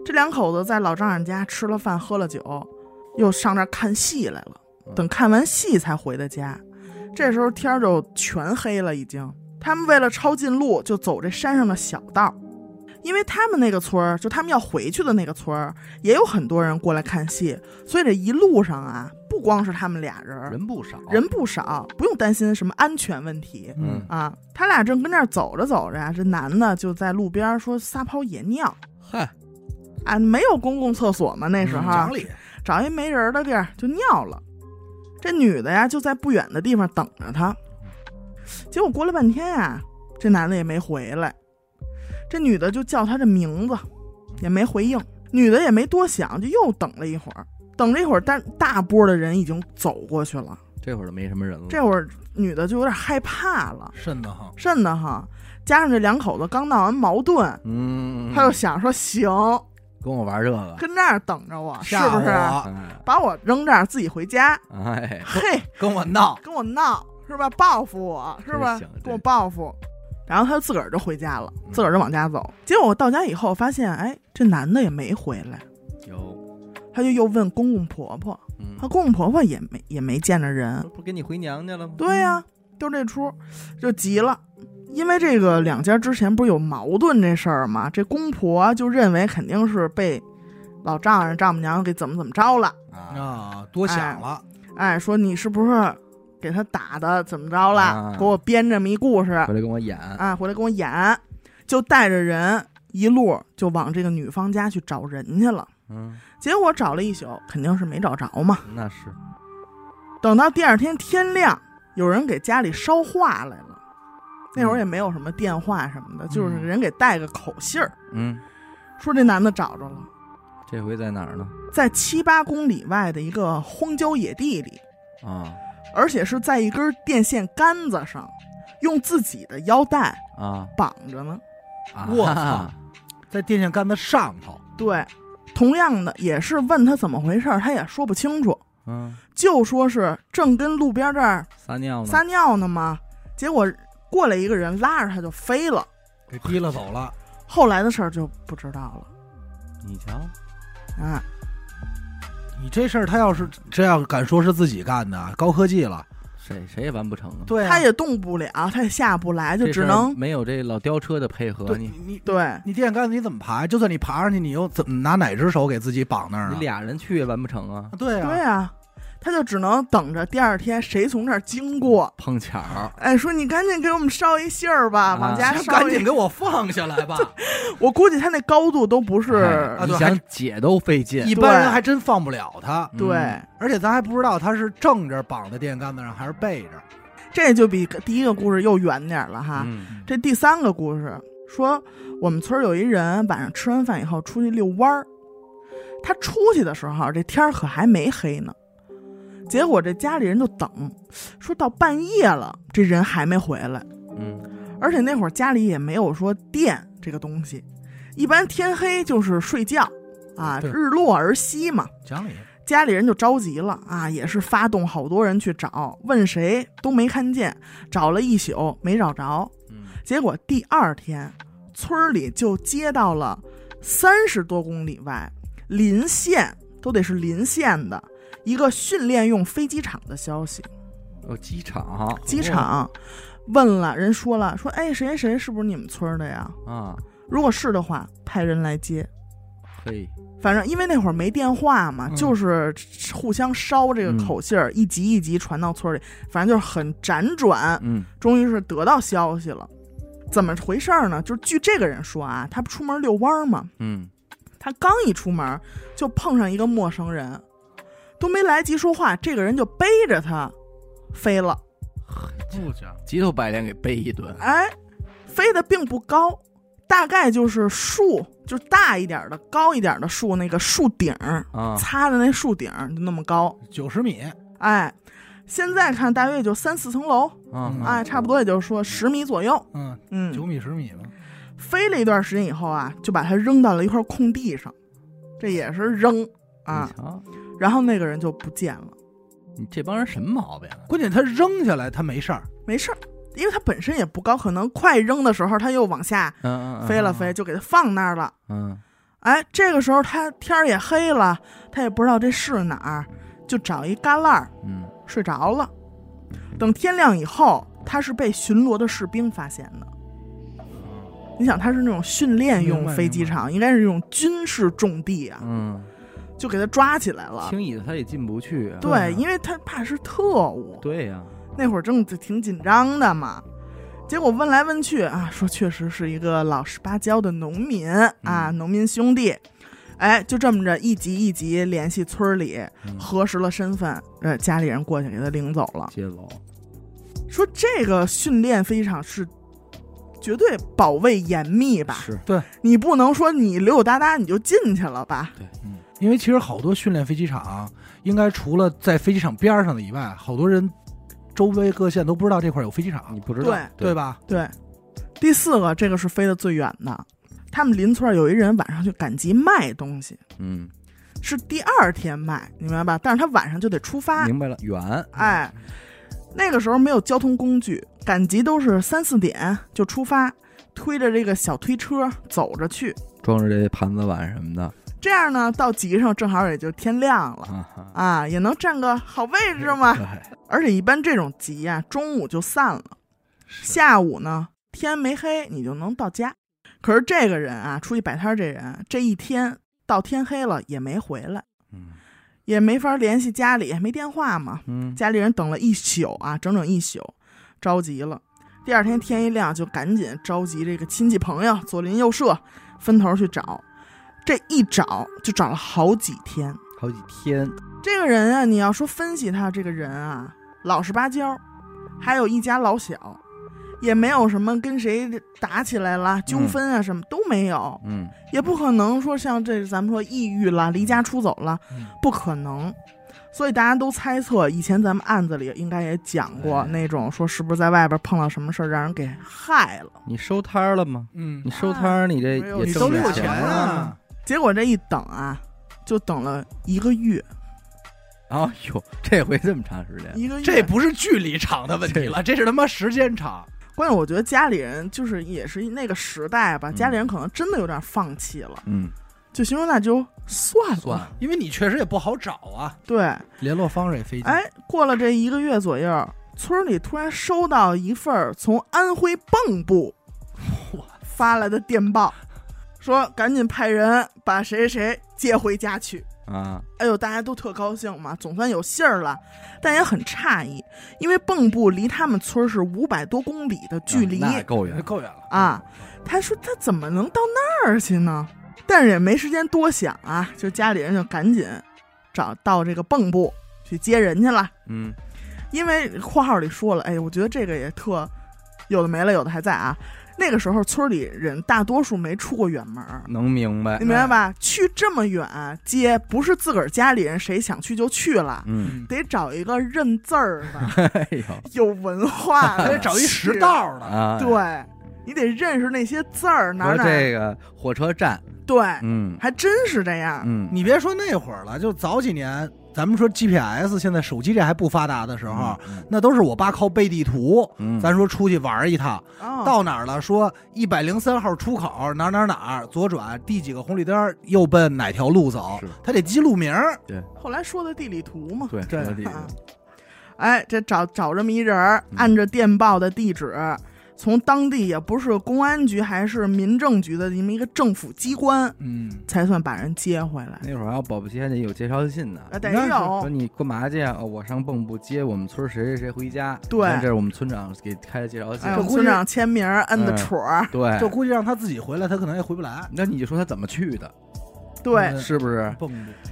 C: 这两口子在老丈人家吃了饭，喝了酒，又上这儿看戏来了。等看完戏才回的家，这时候天儿就全黑了，已经。他们为了抄近路，就走这山上的小道，因为他们那个村儿，就他们要回去的那个村儿，也有很多人过来看戏，所以这一路上啊，不光是他们俩人儿，
A: 人不少，
C: 人不少，不用担心什么安全问题。
A: 嗯
C: 啊，他俩正跟那儿走着走着呀，这男的就在路边说撒泡野尿
A: 嗨，
C: 啊，没有公共厕所嘛，那时候、
B: 嗯讲理，
C: 找一没人的地儿就尿了。这女的呀就在不远的地方等着他，结果过了半天呀，这男的也没回来，这女的就叫他的名字，也没回应。女的也没多想，就又等了一会儿，等了一会儿，但大波的人已经走过去了。
A: 这会儿都没什么人了。
C: 这会儿女的就有点害怕了，
B: 瘆得慌。
C: 瘆得慌。加上这两口子刚闹完矛盾，
A: 嗯，
C: 他就想说行，
A: 跟我玩这个，
C: 跟这儿等着我，是
B: 吓
C: 不是？把我扔这儿自己回家，
A: 哎，
C: 嘿，
B: 跟我闹，
C: 跟我闹是吧？报复我是吧
A: 真行？
C: 跟我报复。然后他就自个儿就回家了，
A: 嗯
C: 自个儿就往家走。结果我到家以后发现，哎，这男的也没回来，
A: 有，
C: 他就又问公公婆婆，
A: 嗯
C: 他，公公婆婆也没也没见着人。
A: 不跟你回娘家了吗？
C: 对呀、就这出，就急了。因为这个两家之前不是有矛盾这事儿吗？这公婆就认为肯定是被老丈人、丈母娘给怎么怎么着了。
A: 啊，
B: 啊，多想了，
C: 哎，说你是不是给他打的怎么着了？
A: 啊
C: 给我编这么一故事
A: 回来跟我演，
C: 啊，回来跟我演，就带着人一路就往这个女方家去找人去了。
A: 嗯，
C: 结果找了一宿，肯定是没找着嘛。
A: 那是，
C: 等到第二天天亮，有人给家里捎话来了。那会儿也没有什么电话什么的，就是人给带个口信儿，
A: 嗯，
C: 说这男的找着了，
A: 这回在哪儿呢？
C: 在七八公里外的一个荒郊野地里，
A: 啊
C: 而且是在一根电线杆子上，用自己的腰带
A: 啊
C: 绑着呢。
A: 啊！
B: 我操在电线杆子上头，
C: 对，同样的也是问他怎么回事儿，他也说不清楚，
A: 嗯，
C: 就说是正跟路边这儿
A: 撒尿呢？
C: 撒尿呢嘛，结果过来一个人拉着他就飞了。
B: 给提了走了。
C: 后来的事儿就不知道了
A: 你瞧，
C: 啊。
B: 你这事儿，他要是这要敢说是自己干的，高科技了。
A: 谁谁也完不成啊！
B: 对啊，
C: 他也动不了，他也下不来，就只能
A: 没有这老吊车的配合，
B: 对
A: 你
B: 你
C: 对
B: 你电线杆子你怎么爬？就算你爬上去，你又怎么拿哪只手给自己绑那儿啊？
A: 你俩人去也完不成啊！
B: 对啊，
C: 对啊。他就只能等着第二天谁从这儿经过，
A: 碰巧儿，
C: 哎，说你赶紧给我们捎一信儿吧，
A: 啊
C: 往家捎一
B: 赶紧。给我放下来吧！
C: 我估计他那高度都不是
A: 哎你想解都费劲
B: 一，般人还真放不了他，
C: 对，
A: 嗯
B: 而且咱还不知道他是正着绑在电线杆子上还是背着。
C: 这就比第一个故事又远点儿了哈。
A: 嗯
C: 这第三个故事说，我们村儿有一人晚上吃完饭以后出去遛弯儿，他出去的时候这天儿可还没黑呢，结果这家里人就等，说到半夜了，这人还没回来，
A: 嗯。
C: 而且那会儿家里也没有说电这个东西，一般天黑就是睡觉啊，日落而息嘛。
B: 讲理，
C: 家里人就着急了啊，也是发动好多人去找，问谁都没看见，找了一宿没找着。
A: 嗯。
C: 结果第二天，村儿里就接到了三十多公里外邻县，都得是邻县的一个训练用飞机场的消息。
A: 哦机场。
C: 机场。问了，人说了，说哎谁谁谁是不是你们村的呀？
A: 啊，
C: 如果是的话，派人来接。
A: 可以，
C: 反正因为那会儿没电话嘛，
B: 嗯。
C: 就是互相捎这个
A: 嗯。
C: 口信儿，一级一级传到村里，反正就是很辗转，
A: 嗯。
C: 终于是得到消息了。怎么回事儿呢？就是据这个人说啊，他不出门遛弯儿嘛，
A: 嗯。
C: 他刚一出门就碰上一个陌生人，都没来及说话，这个人就背着他飞了。
B: 不讲，
A: 急头白脸给背一顿，
C: 哎，飞的并不高，大概就是树，就是大一点的、高一点的树，那个树顶儿
A: 啊，
C: 擦的那树顶儿就那么高。
B: 九十米，
C: 哎，现在看大约也就三四层楼，
A: 啊
B: 嗯
C: 哎，差不多也就是说十米左右。
B: 嗯嗯，九
C: 嗯，
B: 米十米吧，
C: 飞了一段时间以后啊，就把它扔到了一块空地上，这也是扔啊然后那个人就不见了。
A: 你这帮人什么毛病啊？
B: 关键他扔下来他没事儿，
C: 没事儿，因为他本身也不高，可能快扔的时候他又往下
A: 嗯嗯
B: 啊
C: 飞了飞，就给他放那儿了。
A: 嗯
C: 哎，这个时候他天儿也黑了，他也不知道这是哪儿，就找一旮旯儿
A: 嗯
C: 睡着了。等天亮以后，他是被巡逻的士兵发现的。你想，他是那种训练用飞机场，应该是那种军事重地啊，
A: 嗯，
C: 就给他抓起来了。
A: 轻易的他也进不去啊。
C: 对，因为他怕是特务，
A: 对呀，
C: 那会儿正挺紧张的嘛。结果问来问去啊，说确实是一个老实巴交的农民啊，农民兄弟。哎，就这么着一级一级联系村里，
A: 嗯
C: 核实了身份，呃，家里人过去给他领走了。
A: 接走，
C: 说这个训练飞机场是绝对保卫严密吧？
A: 是对
C: 你不能说你溜溜达达你就进去了吧？
B: 对嗯，因为其实好多训练飞机场，应该除了在飞机场边上的以外，好多人周围各县都不知道这块有飞机场
A: 你，不知道
C: 对
B: 对？吧？
C: 对，第四个这个是飞得最远的，他们邻村有一人晚上去赶集卖东西，
A: 嗯，
C: 是第二天卖，你明白吧？但是他晚上就得出发，
A: 明白了，远，
C: 哎，那个时候没有交通工具，赶集都是三四点就出发，推着这个小推车走着去。
A: 装着这些盘子碗什么的
C: 这样呢，到集上正好也就天亮了
A: 啊
C: 也能占个好位置嘛。而且一般这种集啊、中午就散了，下午呢天没黑你就能到家。可是这个人啊，出去摆摊儿这人，这一天到天黑了也没回来，
A: 嗯
C: 也没法联系家里，没电话嘛。
A: 嗯，
C: 家里人等了一宿啊，整整一宿，着急了。第二天天一亮，就赶紧召集这个亲戚朋友、左邻右舍，分头去找。这一找就找了好几天。
A: 好几天，
C: 这个人啊，你要说分析他这个人啊，老实巴交，还有一家老小，也没有什么跟谁打起来了、纠纷啊，什么都没有，
A: 嗯
C: 也不可能说像这咱们说抑郁了、离家出走了，
B: 嗯
C: 不可能。所以大家都猜测，以前咱们案子里应该也讲过
A: 哎
C: 那种说是不是在外边碰到什么事儿让人给害了。
A: 你收摊儿了吗？
B: 嗯
A: 你，收摊儿，你这也
B: 你
C: 挣
A: 挣着
B: 都得有钱
A: 了
B: 啊，
C: 结果这一等啊，就等了一个月，
A: 啊哟，这回这么长时间，
C: 一个月。
B: 这不是距离长的问题了，这是他妈时间长。
C: 关键我觉得家里人就是也是那个时代吧，
A: 嗯。
C: 家里人可能真的有点放弃了，
A: 嗯，
C: 就寻思那就算了。
A: 算了，
B: 因为你确实也不好找啊，
C: 对，
B: 联络方式也费劲。
C: 哎，过了这一个月左右，村里突然收到一份儿从安徽蚌埠发来的电报，说赶紧派人把谁谁接回家去。
A: 啊，
C: 哎呦，大家都特高兴嘛，总算有信儿了，但也很诧异，因为蚌埠离他们村儿是五百多公里的距离
A: 啊够远，
B: 够远了
C: 啊！他说他怎么能到那儿去呢？但是也没时间多想啊，就家里人就赶紧找到这个蚌埠去接人去了。
A: 嗯
C: 因为括号里说了，哎，我觉得这个也特有的没了，有的还在啊。那个时候村里人大多数没出过远门，
A: 能明白
C: 你，明白吧？去这么远接，不是自个儿家里人谁想去就去了，
A: 嗯，
C: 得找一个认字儿的、
A: 哎呦
C: 有文化的，
B: 得找一识道的，
A: 啊，
C: 对，你得认识那些字儿，哪儿哪儿
A: 这个火车站，
C: 对，
A: 嗯
C: 还真是这样。
A: 嗯，
B: 你别说那会儿了，就早几年，咱们说 GPS，现在手机这还不发达的时候，
A: 嗯，
B: 那都是我爸靠背地图。
A: 嗯，
B: 咱说出去玩一趟，
C: 哦，
B: 到哪儿了？说一百零三号出口哪儿哪儿哪儿左转，第几个红绿灯，右奔哪条路走，他得记路名对。
C: 后来说的地理图嘛。
A: 对
B: 对
C: 哎，这找找这么一人按着电报的地址，从当地也不是公安局还是民政局的这么一个政府机关，
B: 嗯，
C: 才算把人接回来。
A: 那会儿还有保不齐还得有介绍信呢。
C: 啊，得
B: 有
A: 说，你干嘛去啊？哦我上蚌埠接我们村谁谁谁回家。
C: 对
A: 这是我们村长给开的介绍信
C: 哎，。村长签名摁的
A: 嗯
C: 戳儿，
A: 对，
B: 就估计让他自己回来，他可能也回不来。
A: 那你就说他怎么去的，
C: 对，
B: 嗯
A: 是不是？
B: 蹦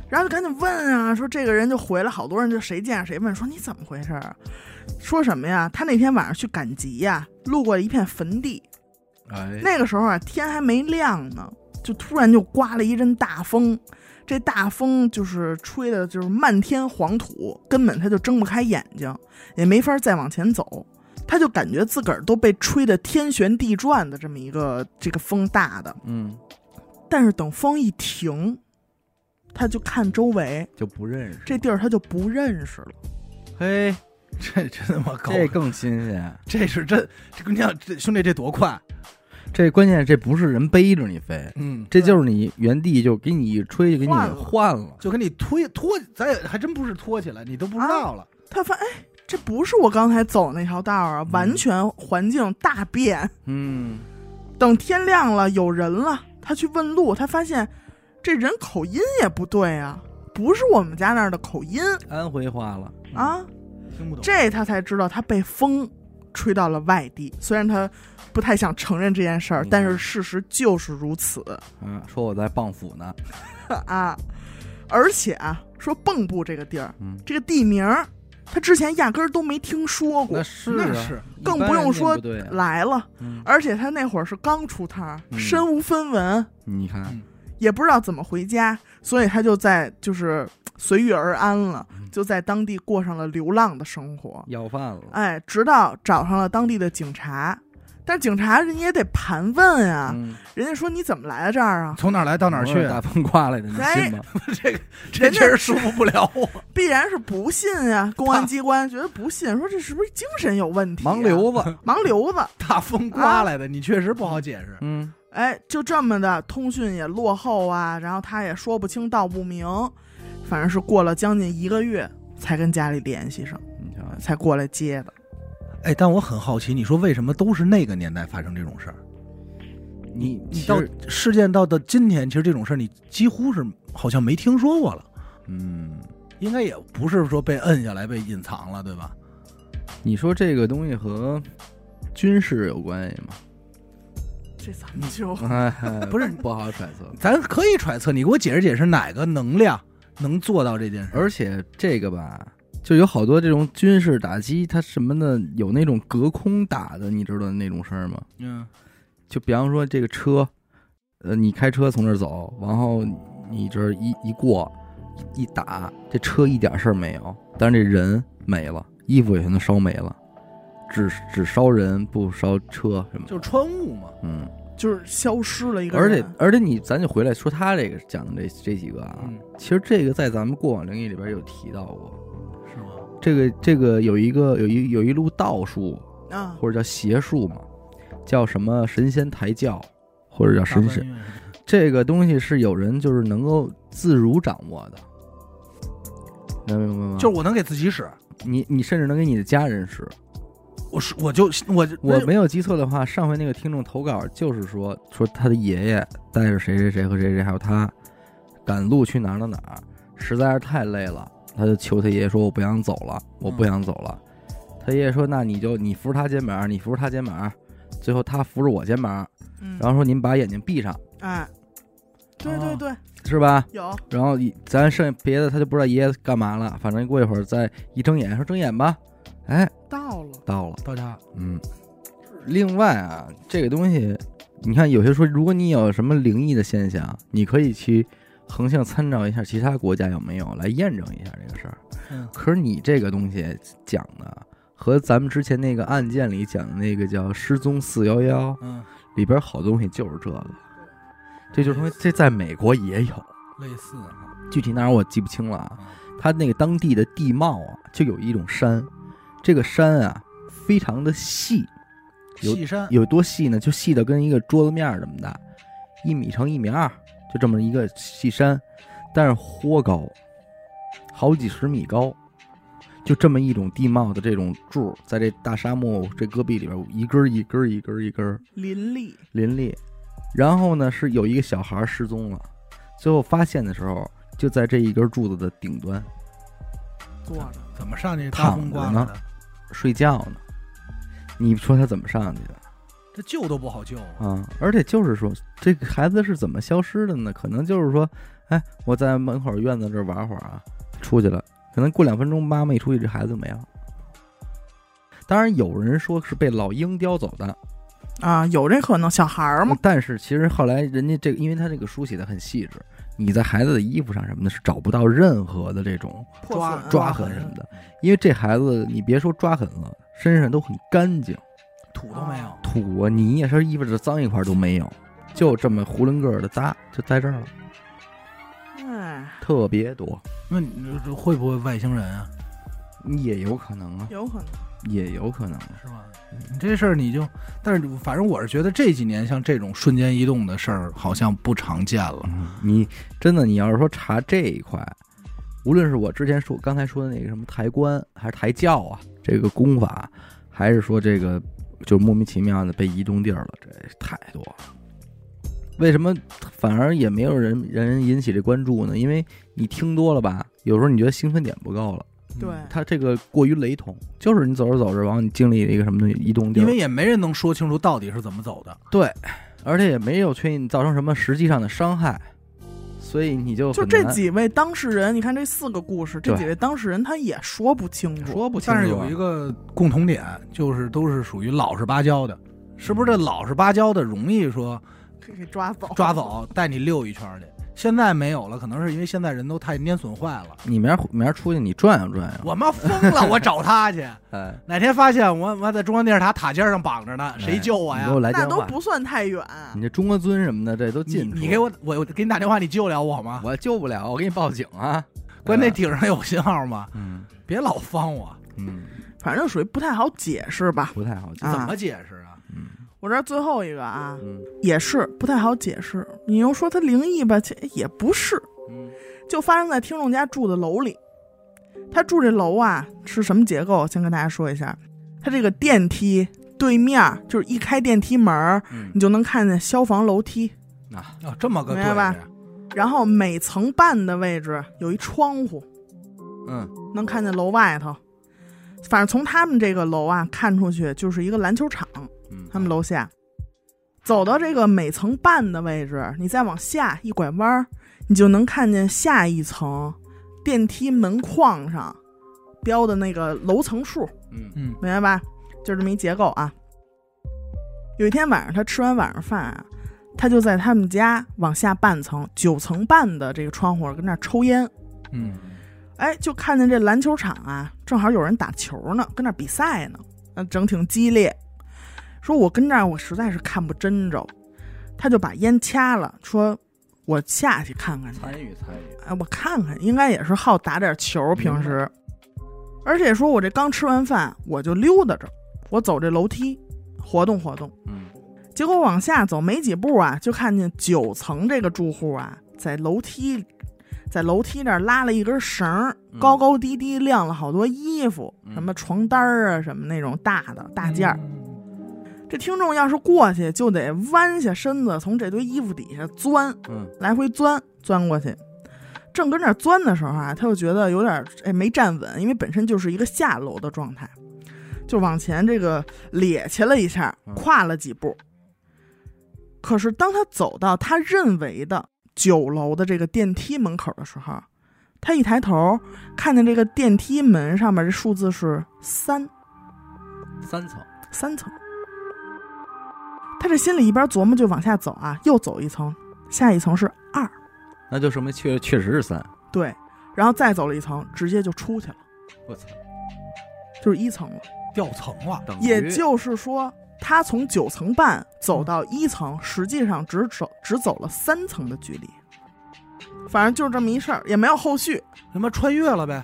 C: 然后就赶紧问啊，说这个人就回来，好多人就谁见谁问，说你怎么回事？说什么呀？他那天晚上去赶集呀，路过一片坟地，
A: 哎，
C: 那个时候啊天还没亮呢，就突然就刮了一阵大风，这大风就是吹的就是漫天黄土，根本他就睁不开眼睛，也没法再往前走。他就感觉自个儿都被吹得天旋地转的这么一个这个风大的，
A: 嗯，
C: 但是等风一停，他就看周围，
A: 就不认识。
C: 这地儿他就不认识了。
A: 嘿，
B: 这真他妈够了，
A: 这更新鲜。
B: 这是真，这姑娘这兄弟这多快，
A: 这关键这不是人背着你飞，
B: 嗯，
A: 这就是你原地就给你一吹就给你
C: 换了
A: 换了。
B: 就给你推拖，咱也还真不是拖起来，你都不知道了。
C: 他发现，哎，这不是我刚才走那条道儿啊，完全环境大变。
A: 嗯，
C: 等天亮了，有人了，他去问路，他发现这人口音也不对啊，不是我们家那儿的口音
A: 安徽话了。
C: 啊。
B: 听不懂，
C: 这他才知道他被风吹到了外地。虽然他不太想承认这件事儿
A: 嗯，
C: 但是事实就是如此
A: 嗯，说我在蚌埠呢。
C: 啊。而且啊，说蚌埠这个地儿，
A: 嗯，
C: 这个地名儿，他之前压根儿都没听说过
A: 那，是啊
B: 那是
C: 更不用说。来了。
A: 嗯，
C: 而且他那会儿是刚出摊，
A: 嗯
C: 身无分文，
A: 你看，
B: 嗯
C: 也不知道怎么回家，所以他就在就是随遇而安了，
A: 嗯
C: 就在当地过上了流浪的生活。
A: 要饭了。
C: 哎，直到找上了当地的警察，但是警察人家也得盘问啊，
A: 嗯，
C: 人家说你怎么来到这儿啊？
B: 从哪儿来到哪儿去，
A: 大风刮来的，你
C: 哎
A: 信吗？
B: 这个这确实说服不了我。
C: 必然是不信呀、公安机关觉得不信，说这是不是精神有问题、啊
A: 盲，流子。
C: 盲流子。
B: 大风刮来的，你确实不好解释。
A: 嗯，
C: 哎，就这么的，通讯也落后啊，然后他也说不清道不明，反正是过了将近一个月才跟家里联系上，
A: 你瞧，
C: 才过来接的。
B: 哎，但我很好奇，你说为什么都是那个年代发生这种事儿？
A: 你
B: 你到事件到的今天，其实这种事儿你几乎是好像没听说过了，
A: 嗯，
B: 应该也不是说被摁下来被隐藏了，对吧？
A: 你说这个东西和军事有关系吗？
C: 这咱们就
A: 哎，
B: 不是
A: 不好揣测。
B: 咱可以揣测，你给我解释解释哪个能量能做到这件事？
A: 而且这个吧，就有好多这种军事打击，它什么的有那种隔空打的，你知道那种事儿吗？
B: 嗯
A: 就比方说这个车，呃，你开车从这儿走，然后你这儿一一过一一打，这车一点事儿没有，但是这人没了，衣服也全都烧没了，只只烧人不烧车什么。
B: 就是穿雾嘛。
A: 嗯，
C: 就是消失了一个
A: 而
C: 人？
A: 且而且你咱就回来说他这个讲的这这几个啊，
B: 嗯，
A: 其实这个在咱们过往灵异里边有提到过。这个这个有一个有一有一路道术
C: 啊，
A: 或者叫邪术嘛，叫什么神仙抬轿，或者叫神仙。
B: 大半月
A: 这个东西是有人就是能够自如掌握的，能明白吗？
B: 就是我能给自己使，
A: 你你甚至能给你的家人使。
B: 我是我就我
A: 我没有记错的话，上回那个听众投稿就是说说他的爷爷带着谁谁谁和谁谁还有他赶路去哪儿哪儿哪儿，实在是太累了，他就求他爷爷说：“我不想走了，我不想走了。他爷爷说：“那你就你扶着他肩膀，你扶着他肩膀。”最后他扶着我肩膀，
C: 嗯，
A: 然后说：“您把眼睛闭上，
C: 哎，对对对，
A: 是吧？”
C: 有
A: 然后咱剩下别的他就不知道爷爷干嘛了，反正过一会儿再一睁眼说睁眼吧，哎，
C: 到了，
A: 到了，
B: 到家
A: 嗯。另外啊，这个东西，你看有些说，如果你有什么灵异的现象，你可以去横向参照一下其他国家有没有来验证一下这个事儿。
B: 嗯
A: 可是你这个东西讲的和咱们之前那个案件里讲的那个叫失踪四幺幺
B: 嗯，
A: 里边好东西就是这个，这就是说，这在美国也有，
B: 类似啊，
A: 具体哪儿我记不清了啊。
B: 嗯
A: 它那个当地的地貌啊，就有一种山，这个山啊非常的细，有
B: 细山
A: 有多细呢？就细的跟一个桌子面儿这么大，一米乘一米二，就这么一个细山，但是豁高，好几十米高，就这么一种地貌的这种柱，在这大沙漠这戈壁里边，一根儿一根儿一根儿一根儿
C: 林立，
A: 林立。然后呢，是有一个小孩失踪了，最后发现的时候，就在这一根柱子的顶端
C: 坐着，
B: 怎么上去
A: 躺着呢？睡觉呢。你说他怎么上去的？
B: 这救都不好救啊！
A: 啊，而且就是说，这个孩子是怎么消失的呢？可能就是说，哎，我在门口院子这儿玩会儿啊，出去了，可能过两分钟，妈妈一出去，这孩子就没了。当然，有人说是被老鹰叼走的，
C: 啊，有这可能，小孩儿嘛，
A: 但是其实后来人家这个，因为他这个书写的很细致，你在孩子的衣服上什么的是找不到任何的这种
B: 抓
A: 抓痕什么的，因为这孩子你别说抓痕了，身上都很干净，
B: 土都没有，
A: 土啊泥呀，说衣服这脏一块都没有，就这么囫囵个儿的搭就在这儿了，
C: 哎，
A: 特别多，
B: 那你这会不会外星人啊？
A: 也有可能啊，
C: 有可能，
A: 也有可能。
B: 是吧？你这事儿你就，但是反正我是觉得这几年像这种瞬间移动的事儿好像不常见了。
A: 嗯，你真的你要是说查这一块，无论是我之前说刚才说的那个什么抬棺还是抬轿啊，这个功法，还是说这个就莫名其妙的被移动地儿了，这太多了。为什么反而也没有人人引起这关注呢？因为你听多了吧，有时候你觉得兴奋点不够了。
C: 对
B: 嗯
A: 它这个过于雷同，就是你走着走着，然后你经历了一个什么东西移动地儿，
B: 因为也没人能说清楚到底是怎么走的。
A: 对，而且也没有确定造成什么实际上的伤害，所以你就
C: 就这几位当事人，你看这四个故事，这几位当事人他也说不清楚，
A: 说不清楚啊。
B: 但是有一个共同点，就是都是属于老实巴交的，是不是？这老实巴交的容易说
C: 可以抓走，
B: 抓走，带你溜一圈儿去。现在没有了，可能是因为现在人都太蔫损坏了。
A: 你明儿明儿出去你转悠转悠，
B: 我妈疯了，我找他去。
A: 哎，
B: 哪天发现我妈在中央电视塔塔尖上绑着呢，谁救我呀
C: 那，都不算太远。
A: 你这中国尊什么的这都近。
B: 你给我，我我给你打电话，你救了我吗？
A: 我救不了，我给你报警啊！
B: 关键
A: 对吧
B: 顶上有信号吗？
A: 嗯
B: 别老方我，
A: 嗯，
C: 反正属于不太好解释吧。
A: 不太好解。
C: 啊
B: 怎么解释
C: 我这儿最后一个啊，
A: 嗯
C: 也是不太好解释。你又说它灵异吧，其实也不是，
A: 嗯
C: 就发生在听众家住的楼里。他住这楼啊是什么结构？先跟大家说一下，他这个电梯对面儿就是一开电梯门你就能看见消防楼梯，
A: 啊
B: 哦，这么个对
C: 明白吧然后每层半的位置有一窗户，
A: 嗯
C: 能看见楼外头。反正从他们这个楼啊看出去就是一个篮球场，
A: 嗯，
C: 他们楼下。走到这个每层半的位置，你再往下一拐弯儿，你就能看见下一层电梯门框上标的那个楼层数，
A: 嗯
B: 嗯
C: 明白吧？就这么一结构啊。有一天晚上，他吃完晚上饭啊，他就在他们家往下半层九层半的这个窗户跟那儿抽烟，
B: 嗯
C: 哎，就看见这篮球场啊，正好有人打球呢，跟那儿比赛呢，那整挺激烈。说我跟这儿我实在是看不真着，他就把烟掐了，说我下去看看去。
A: 参与参与，
C: 哎，我看看，应该也是好打点球，平时。而且说我这刚吃完饭，我就溜达着，我走这楼梯，活动活动。
A: 嗯
C: 结果往下走没几步啊，就看见九层这个住户啊，在楼梯，在楼梯那儿拉了一根绳高高低低晾了好多衣服，
A: 嗯
C: 什么床单儿啊，什么那种大的大件儿。
B: 嗯
C: 这听众要是过去，就得弯下身子从这堆衣服底下钻，
A: 嗯
C: 来回钻钻过去。正跟那儿钻的时候啊，他就觉得有点哎没站稳，因为本身就是一个下楼的状态，就往前这个趔趄了一下，
A: 嗯
C: 跨了几步。可是当他走到他认为的九楼的这个电梯门口的时候，他一抬头看见这个电梯门上面这数字是三
A: 三层，
C: 三层。他这心里一边琢磨就往下走啊，又走一层，下一层是二，
A: 那就说明确确实是三。
C: 对，然后再走了一层，直接就出去了，
A: 我操，
C: 就是一层了。
B: 掉层了，
A: 等于
C: 也就是说，他从九层半走到一层，实际上只走只走了三层的距离。反正就是这么一事儿，也没有后续，
B: 他妈穿越了呗。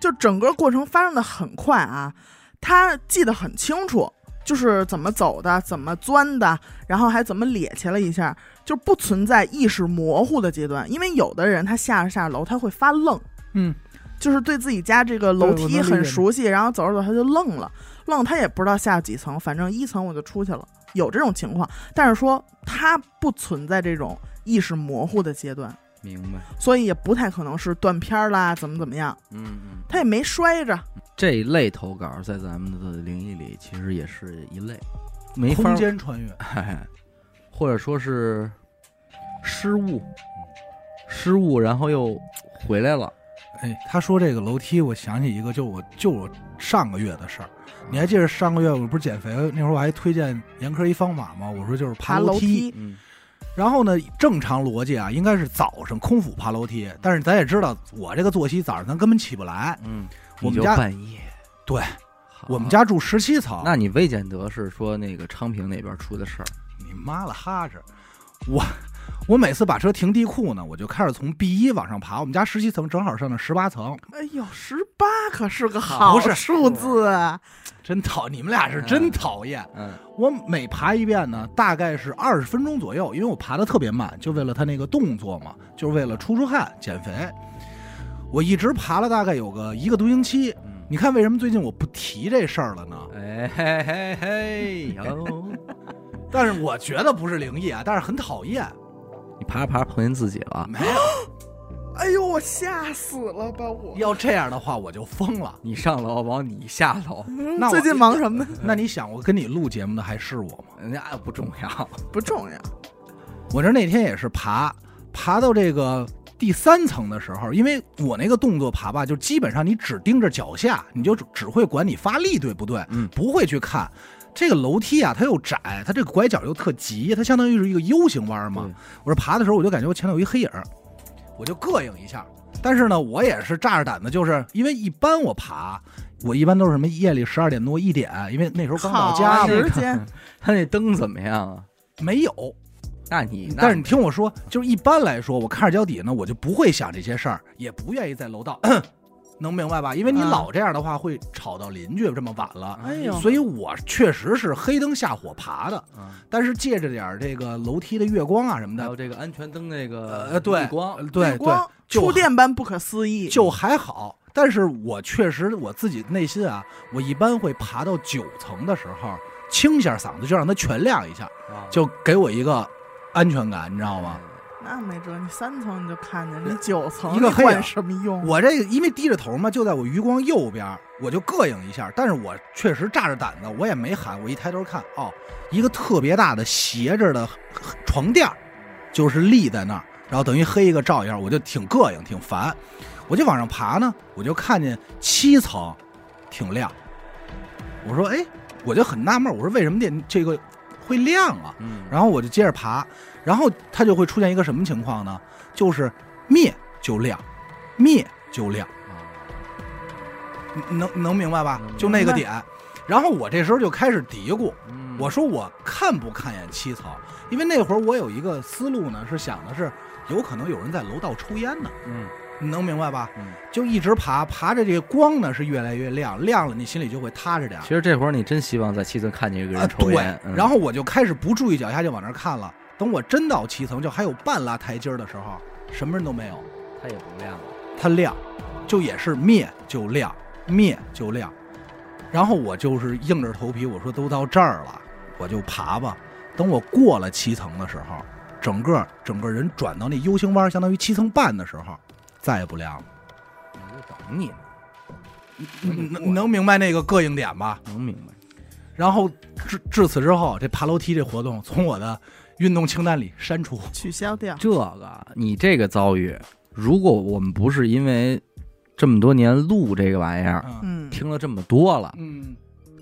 C: 就整个过程发生的很快啊，他记得很清楚，就是怎么走的，怎么钻的，然后还怎么趔趄了一下，就不存在意识模糊的阶段。因为有的人他下着下着楼他会发愣，
B: 嗯，
C: 就是对自己家这个楼梯很熟悉，然后走着走他就愣了，愣他也不知道下几层，反正一层我就出去了，有这种情况。但是说他不存在这种意识模糊的阶段，
A: 明白。
C: 所以也不太可能是断片儿啦，怎么怎么样，
A: 嗯嗯，
C: 他也没摔着。
A: 这一类投稿在咱们的灵异里其实也是一类，没法
B: 空间穿越，
A: 哎，或者说是失误，失误，然后又回来了。
B: 哎，他说这个楼梯，我想起一个，就我就我上个月的事儿。你还记得上个月我不是减肥那会儿，我还推荐严科一方法吗？我说就是
C: 爬
B: 楼
C: 楼梯，
A: 嗯，
B: 然后呢，正常逻辑啊，应该是早上空腹爬楼梯，但是咱也知道，我这个作息早上咱根本起不来。
A: 嗯，
B: 我们家
A: 半夜，
B: 对我们家住十七层，
A: 那你未见得是说那个昌平那边出的事儿。
B: 你妈了哈着，我我每次把车停地库呢，我就开始从 B 一往上爬。我们家十七层正好上到十八层，
C: 哎呦，十八可是个好
B: 不是
C: 数字啊！
B: 真讨你们俩是真讨厌。
A: 嗯
B: 我每爬一遍呢，大概是二十分钟左右，因为我爬的特别慢，就为了他那个动作嘛，就是为了出出汗、减肥。我一直爬了大概有个一个多星期。
A: 嗯，
B: 你看为什么最近我不提这事儿了呢？
A: 哎嘿嘿嘿哟，
B: 但是我觉得不是灵异啊，但是很讨厌。
A: 你爬着爬着碰见自己了，
B: 没有，
C: 哎呦，我吓死了吧我！
B: 要这样的话我就疯了。
A: 你上楼往你下楼，
B: 那我
C: 最近忙什么呢？
B: 那你想，我跟你录节目的还是我吗？
A: 人家不重要。
C: 不重要。
B: 我这那天也是爬，爬到这个第三层的时候，因为我那个动作爬吧，就基本上你只盯着脚下，你就只只会管你发力对不对，
A: 嗯
B: 不会去看。这个楼梯啊，它又窄，它这个拐角又特急，它相当于是一个 U 型弯嘛
A: 对。
B: 我这爬的时候，我就感觉我前头有一黑影，我就膈应一下。但是呢，我也是炸着胆子，就是因为一般我爬，我一般都是什么夜里十二点多一点，因为那时候刚到家嘛，
C: 时间，
A: 他 那灯怎么样啊？
B: 没有。
A: 那你
B: 但是你听我说，就是一般来说，我看着脚底呢，我就不会想这些事儿，也不愿意在楼道，能明白吧？因为你
C: 啊
B: 老这样的话，会吵到邻居。这么晚了，
C: 哎呦，
B: 所以我确实是黑灯瞎火爬的，
A: 啊，
B: 但是借着点这个楼梯的月光啊什么的，
A: 还有这个安全灯那个
B: 呃，对
A: 逆光
B: 呃，对对，
C: 光
B: 就
C: 触电般不可思议。
B: 就还好。但是我确实我自己内心啊，我一般会爬到九层的时候，清一下嗓子，就让它全亮一下，
A: 啊
B: 就给我一个安全感，你知道吗？
C: 那没辙，你三层你就看见，你九层
B: 一个黑
C: 什么用？
B: 我这个因为低着头嘛，就在我余光右边，我就膈应一下。但是我确实炸着胆子，我也没喊。我一抬头看，哦，一个特别大的斜着的床垫儿，就是立在那儿，然后等于黑一个照一下，我就挺膈应，挺烦。我就往上爬呢，我就看见七层挺亮。我说，哎，我就很纳闷，我说为什么电这个会亮啊？
A: 嗯，
B: 然后我就接着爬，然后它就会出现一个什么情况呢？就是灭就亮，灭就亮，
A: 啊
B: 能能明白吧就那个点。然后我这时候就开始嘀咕，
A: 嗯
B: 我说我看不看眼七层？因为那会儿我有一个思路呢，是想的是有可能有人在楼道抽烟呢，
A: 嗯
B: 你能明白吧？
A: 嗯，
B: 就一直爬，爬着这个光呢是越来越亮，亮了你心里就会踏实点
A: 其。实这会儿你真希望在七层看见一个
B: 啊，
A: 人抽
B: 对然后我就开始不注意脚下，就往那儿看了。等我真到七层，就还有半拉台阶儿的时候，什么人都没有，
A: 它也不亮了，
B: 它亮，就也是灭就亮，灭就亮。然后我就是硬着头皮，我说都到这儿了，我就爬吧。等我过了七层的时候，整个整个人转到那 U 型弯，相当于七层半的时候，再也不亮了。
A: 我就等你呢，
B: 你能你能明白那个膈应点吧？
A: 能明白？
B: 然后至至此之后，这爬楼梯这活动从我的运动清单里删除。
C: 取消掉。
A: 这个你这个遭遇，如果我们不是因为这么多年录这个玩意儿，
B: 嗯
C: 嗯，
A: 听了这么多了，
B: 嗯，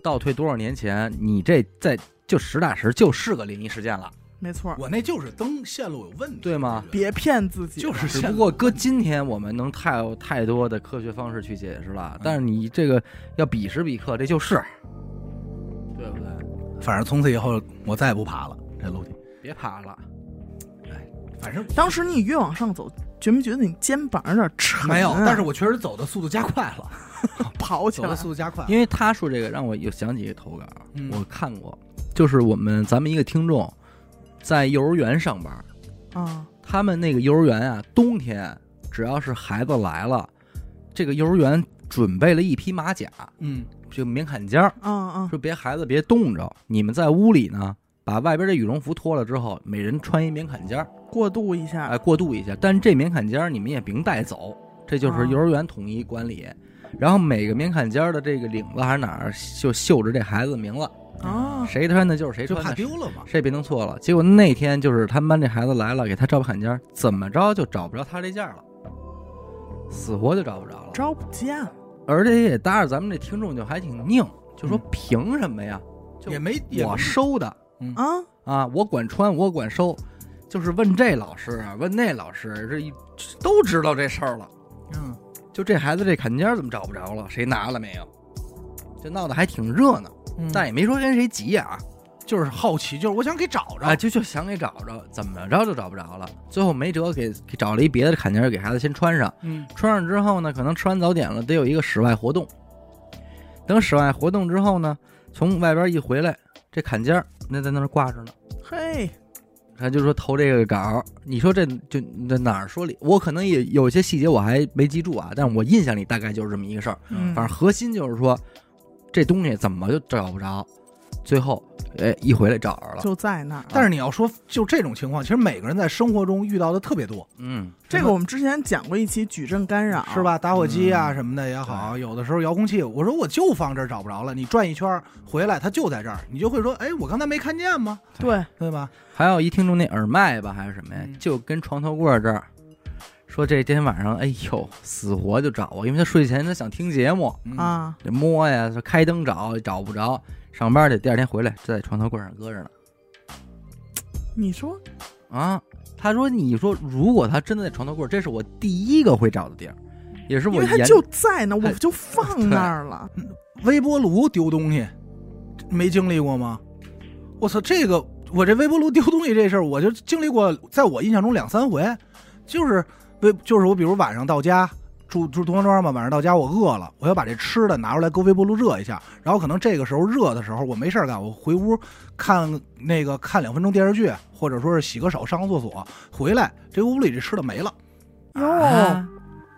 A: 倒退多少年前，你这在就实打实就是个灵异事件了，
C: 没错，
B: 我那就是灯线路有问题，
A: 对吗？
C: 别骗自己。
B: 就是
A: 只不过搁今天，我们能太有太多的科学方式去解释了，但是你这个要比时比刻，这就是，对不对？
B: 反正从此以后我再也不爬了这楼梯。
A: 别爬了，哎
B: 反正
C: 当时你越往上走，觉没觉得你肩膀有点沉、啊？
B: 没有，但是我确实走的速度加快了，
C: 跑起来
B: 走的速度加快了。
A: 因为他说这个让我又想起一个投稿，
B: 嗯
A: 我看过，就是我们咱们一个听众在幼儿园上班，
C: 啊，
A: 他们那个幼儿园啊，冬天只要是孩子来了，这个幼儿园准备了一匹马甲，
B: 嗯
A: 就棉坎肩儿，
C: 嗯嗯，
A: 说别孩子别冻着，你们在屋里呢，把外边的羽绒服脱了之后，每人穿一棉坎肩儿，
C: 过渡一下。
A: 哎，过渡一下。但这棉坎肩儿你们也甭带走，这就是
C: 啊
A: 幼儿园统一管理。然后每个棉坎肩儿的这个领子还是哪儿就绣着这孩子的名字，
C: 啊，
A: 谁穿的就是谁
B: 就
A: 穿的，
B: 怕丢了嘛。
A: 谁也别弄错了。结果那天就是他们班这孩子来了，给他照坎肩儿，怎么着就找不着他这件儿了，死活就找不着了。
C: 找不见。
A: 而且也搭着咱们这听众就还挺拧，就说
B: 嗯
A: 凭什么呀？就
B: 也没也
A: 我
B: 没
A: 收的
C: 啊，
A: 啊，我管穿，我管收，就是问这老师啊，问那老师，这一都知道这事儿了。
B: 嗯，
A: 就这孩子这坎肩儿怎么找不着了？谁拿了没有？这闹得还挺热闹，
B: 嗯
A: 但也没说跟谁急眼啊，
B: 就是好奇，就是我想给找着。
A: 啊，就就想给找着，怎么着就找不着了。最后没辙，给给找了一别的坎肩儿给孩子先穿上。
B: 嗯
A: 穿上之后呢，可能吃完早点了，得有一个室外活动。等室外活动之后呢，从外边一回来，这坎肩儿那在那儿挂着呢。
C: 嘿，
A: 他就说投这个稿儿，你说这就这哪儿说理？我可能也有些细节我还没记住啊，但是我印象里大概就是这么一个事儿。
C: 嗯，
A: 反正核心就是说，这东西怎么就找不着？最后，哎，一回来找着了。
C: 就在那儿。
B: 但是你要说就这种情况，其实每个人在生活中遇到的特别多，
A: 嗯，
C: 这个我们之前讲过一期矩阵干扰，
B: 是？吧？打火机啊
A: 嗯
B: 什么的也好，有的时候遥控器，我说我就放这儿找不着了，你转一圈回来，它就在这儿，你就会说，哎，我刚才没看见吗？
C: 对，
B: 对吧？
A: 还有一听众那耳麦吧，还是什么呀？
B: 嗯
A: 就跟床头柜这儿说，这天晚上，哎呦，死活就找我，因为他睡前他想听节目，
B: 嗯，
C: 啊，
A: 这摸呀，说开灯找找不着，上班去，第二天回来就在床头柜上搁着呢。
C: 你说？
A: 啊，他说，你说如果他真的在床头柜，这是我第一个会找的地儿，也是我研
C: 因为它就在那，我就放那儿了。
B: 微波炉丢东西，没经历过吗？我操，这个我这微波炉丢东西这事儿，我就经历过，在我印象中两三回，就是微就是我比如晚上到家。住住东方庄嘛，晚上到家我饿了，我要把这吃的拿出来搁微波炉热一下，然后可能这个时候热的时候我没事儿干，我回屋看那个看两分钟电视剧，或者说是洗个手上个厕所，回来这屋里这吃的没了。
C: 哟，
A: 啊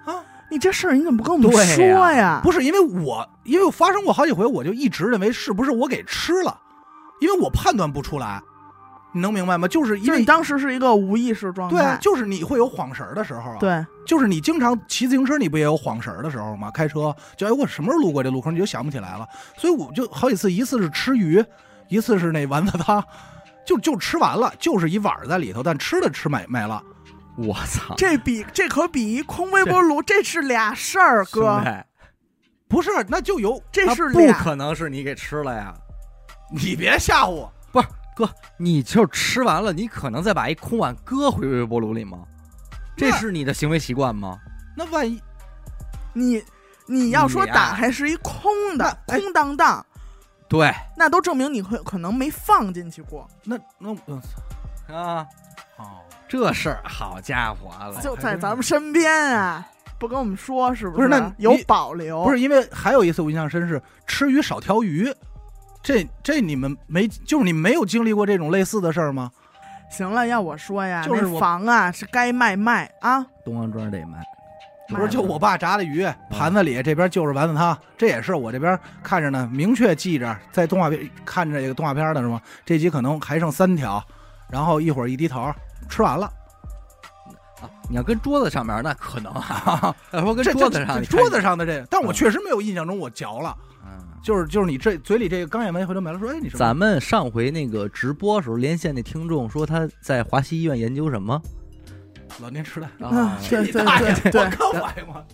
B: 啊
C: 你这事儿你怎么不跟我们说
A: 呀
C: 呀？
B: 不是因为我，因为我发生过好几回，我就一直认为是不是我给吃了，因为我判断不出来，你能明白吗？就是因为
C: 你当时是一个无意识状态
B: 对，
C: 态，
B: 就是你会有晃神儿的时候啊。，
C: 对，
B: 就是你经常骑自行车，你不也有晃神儿的时候吗？开车就哎，我什么时候路过这路口，你就想不起来了。所以我就好几次，一次是吃鱼，一次是那丸子汤，就就吃完了，就是一碗儿在里头，但吃的吃没没了。
A: 我操，
C: 这比这可比一空微波炉，这是俩事儿，哥
B: 不是，那就有
C: 这是不。
A: 可能是你给吃了呀。
B: 你别吓唬我。
A: 不你就吃完了，你可能再把一空碗搁回微波炉里吗？这是你的行为习惯吗？
B: 那万一
C: 你你要说打开是一空的，空荡荡，
A: 对
C: 那都证明你会可能没放进去过，
B: 那那我操
A: 啊，
B: 哦，
A: 这事儿好家伙了，
C: 就在咱们身边啊，不跟我们说是是？
B: 不是那
C: 有保留，
B: 不是因为还有一次我印象深是吃鱼少挑鱼，这这你们没就是你没有经历过这种类似的事儿吗？
C: 行了，要我说呀，
B: 就是
C: 那房啊是该卖卖啊，
A: 东方庄得卖，
B: 不是，就我爸炸的鱼，盘子里这边就是丸子汤，这也是我这边看着呢，明确记着，在动画片看着这个动画片的是吗？这集可能还剩三条，然后一会儿一低头吃完了，
A: 啊，你要跟桌子上面那可能啊，要说跟桌子上，
B: 桌子上的这个，但我
A: 嗯
B: 确实没有印象中我嚼了，
A: 嗯
B: 就是就是你这嘴里这个刚咽完回头没了，说哎你什么？
A: 咱们上回那个直播时候连线那听众说他在华西医院研究什么
B: 老年痴呆。
C: 啊，对对对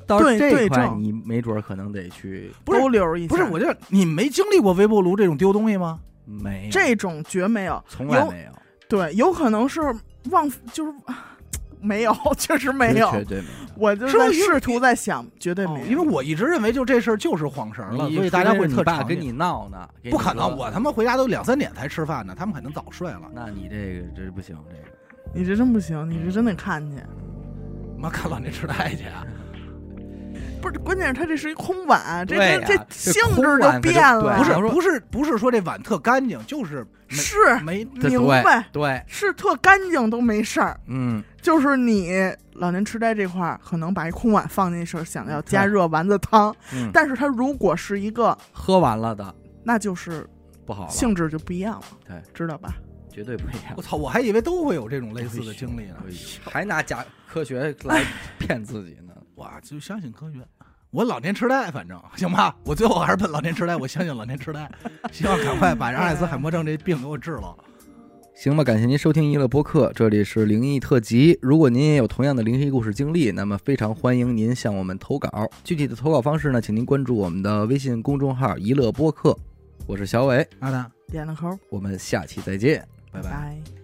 C: 对
A: 这块你没准儿可能得去
C: 一下。
B: 不是，我就你没经历过微波炉这种丢东西吗？
A: 没有
C: 这种绝没，有
A: 从来没有，
C: 对，有可能是忘，就是没有，确实没有。
A: 绝对没有。
C: 我就是试图在想，绝对没有，
B: 哦因为我一直认为就这事儿就是晃神了，所以大家会特
A: 爸跟你闹呢，
B: 不可能，我他妈回家都两三点才吃饭呢，他们肯定早睡了。
A: 那你这个这不行，这个
C: 你这真不行，你这真得看去。
B: 妈看老年痴呆去啊！
C: 不是，关键是它这是一空碗，这
A: 对
C: 这
A: 这
C: 性质
A: 就
C: 变了，
B: 不是不是不是说这碗特干净，就是没
C: 是。
B: 没
C: 明白，
A: 对，
C: 是特干净都没事儿，
A: 嗯，
C: 就是你老年痴呆这块儿，可能把一空碗放进去，想要加热丸子汤，
A: 嗯。
C: 但是它如果是一个，
A: 喝完了的。
C: 那就是
A: 不好，
C: 性质就不一样了，
A: 对，
C: 知道吧？
A: 绝对不一样。
B: 我。操，我还以为都会有这种类似的经历呢。
A: 还拿假科学来骗自己呢。
B: 哇，就相信科学。我老年痴呆，反正 行吧。我最后还是奔老年痴呆，我相信老年痴呆，希望赶快把阿尔茨海默症这病给我治了。
A: 行吧，感谢您收听娱乐播客，这里是灵异特辑。如果您也有同样的灵异故事经历，那么非常欢迎您向我们投稿。具体的投稿方式呢，请您关注我们的微信公众号“一乐播客”。我是小伟，
B: 阿达，
C: 点了扣，
A: 我们下期再见。
B: 拜拜。
C: 拜。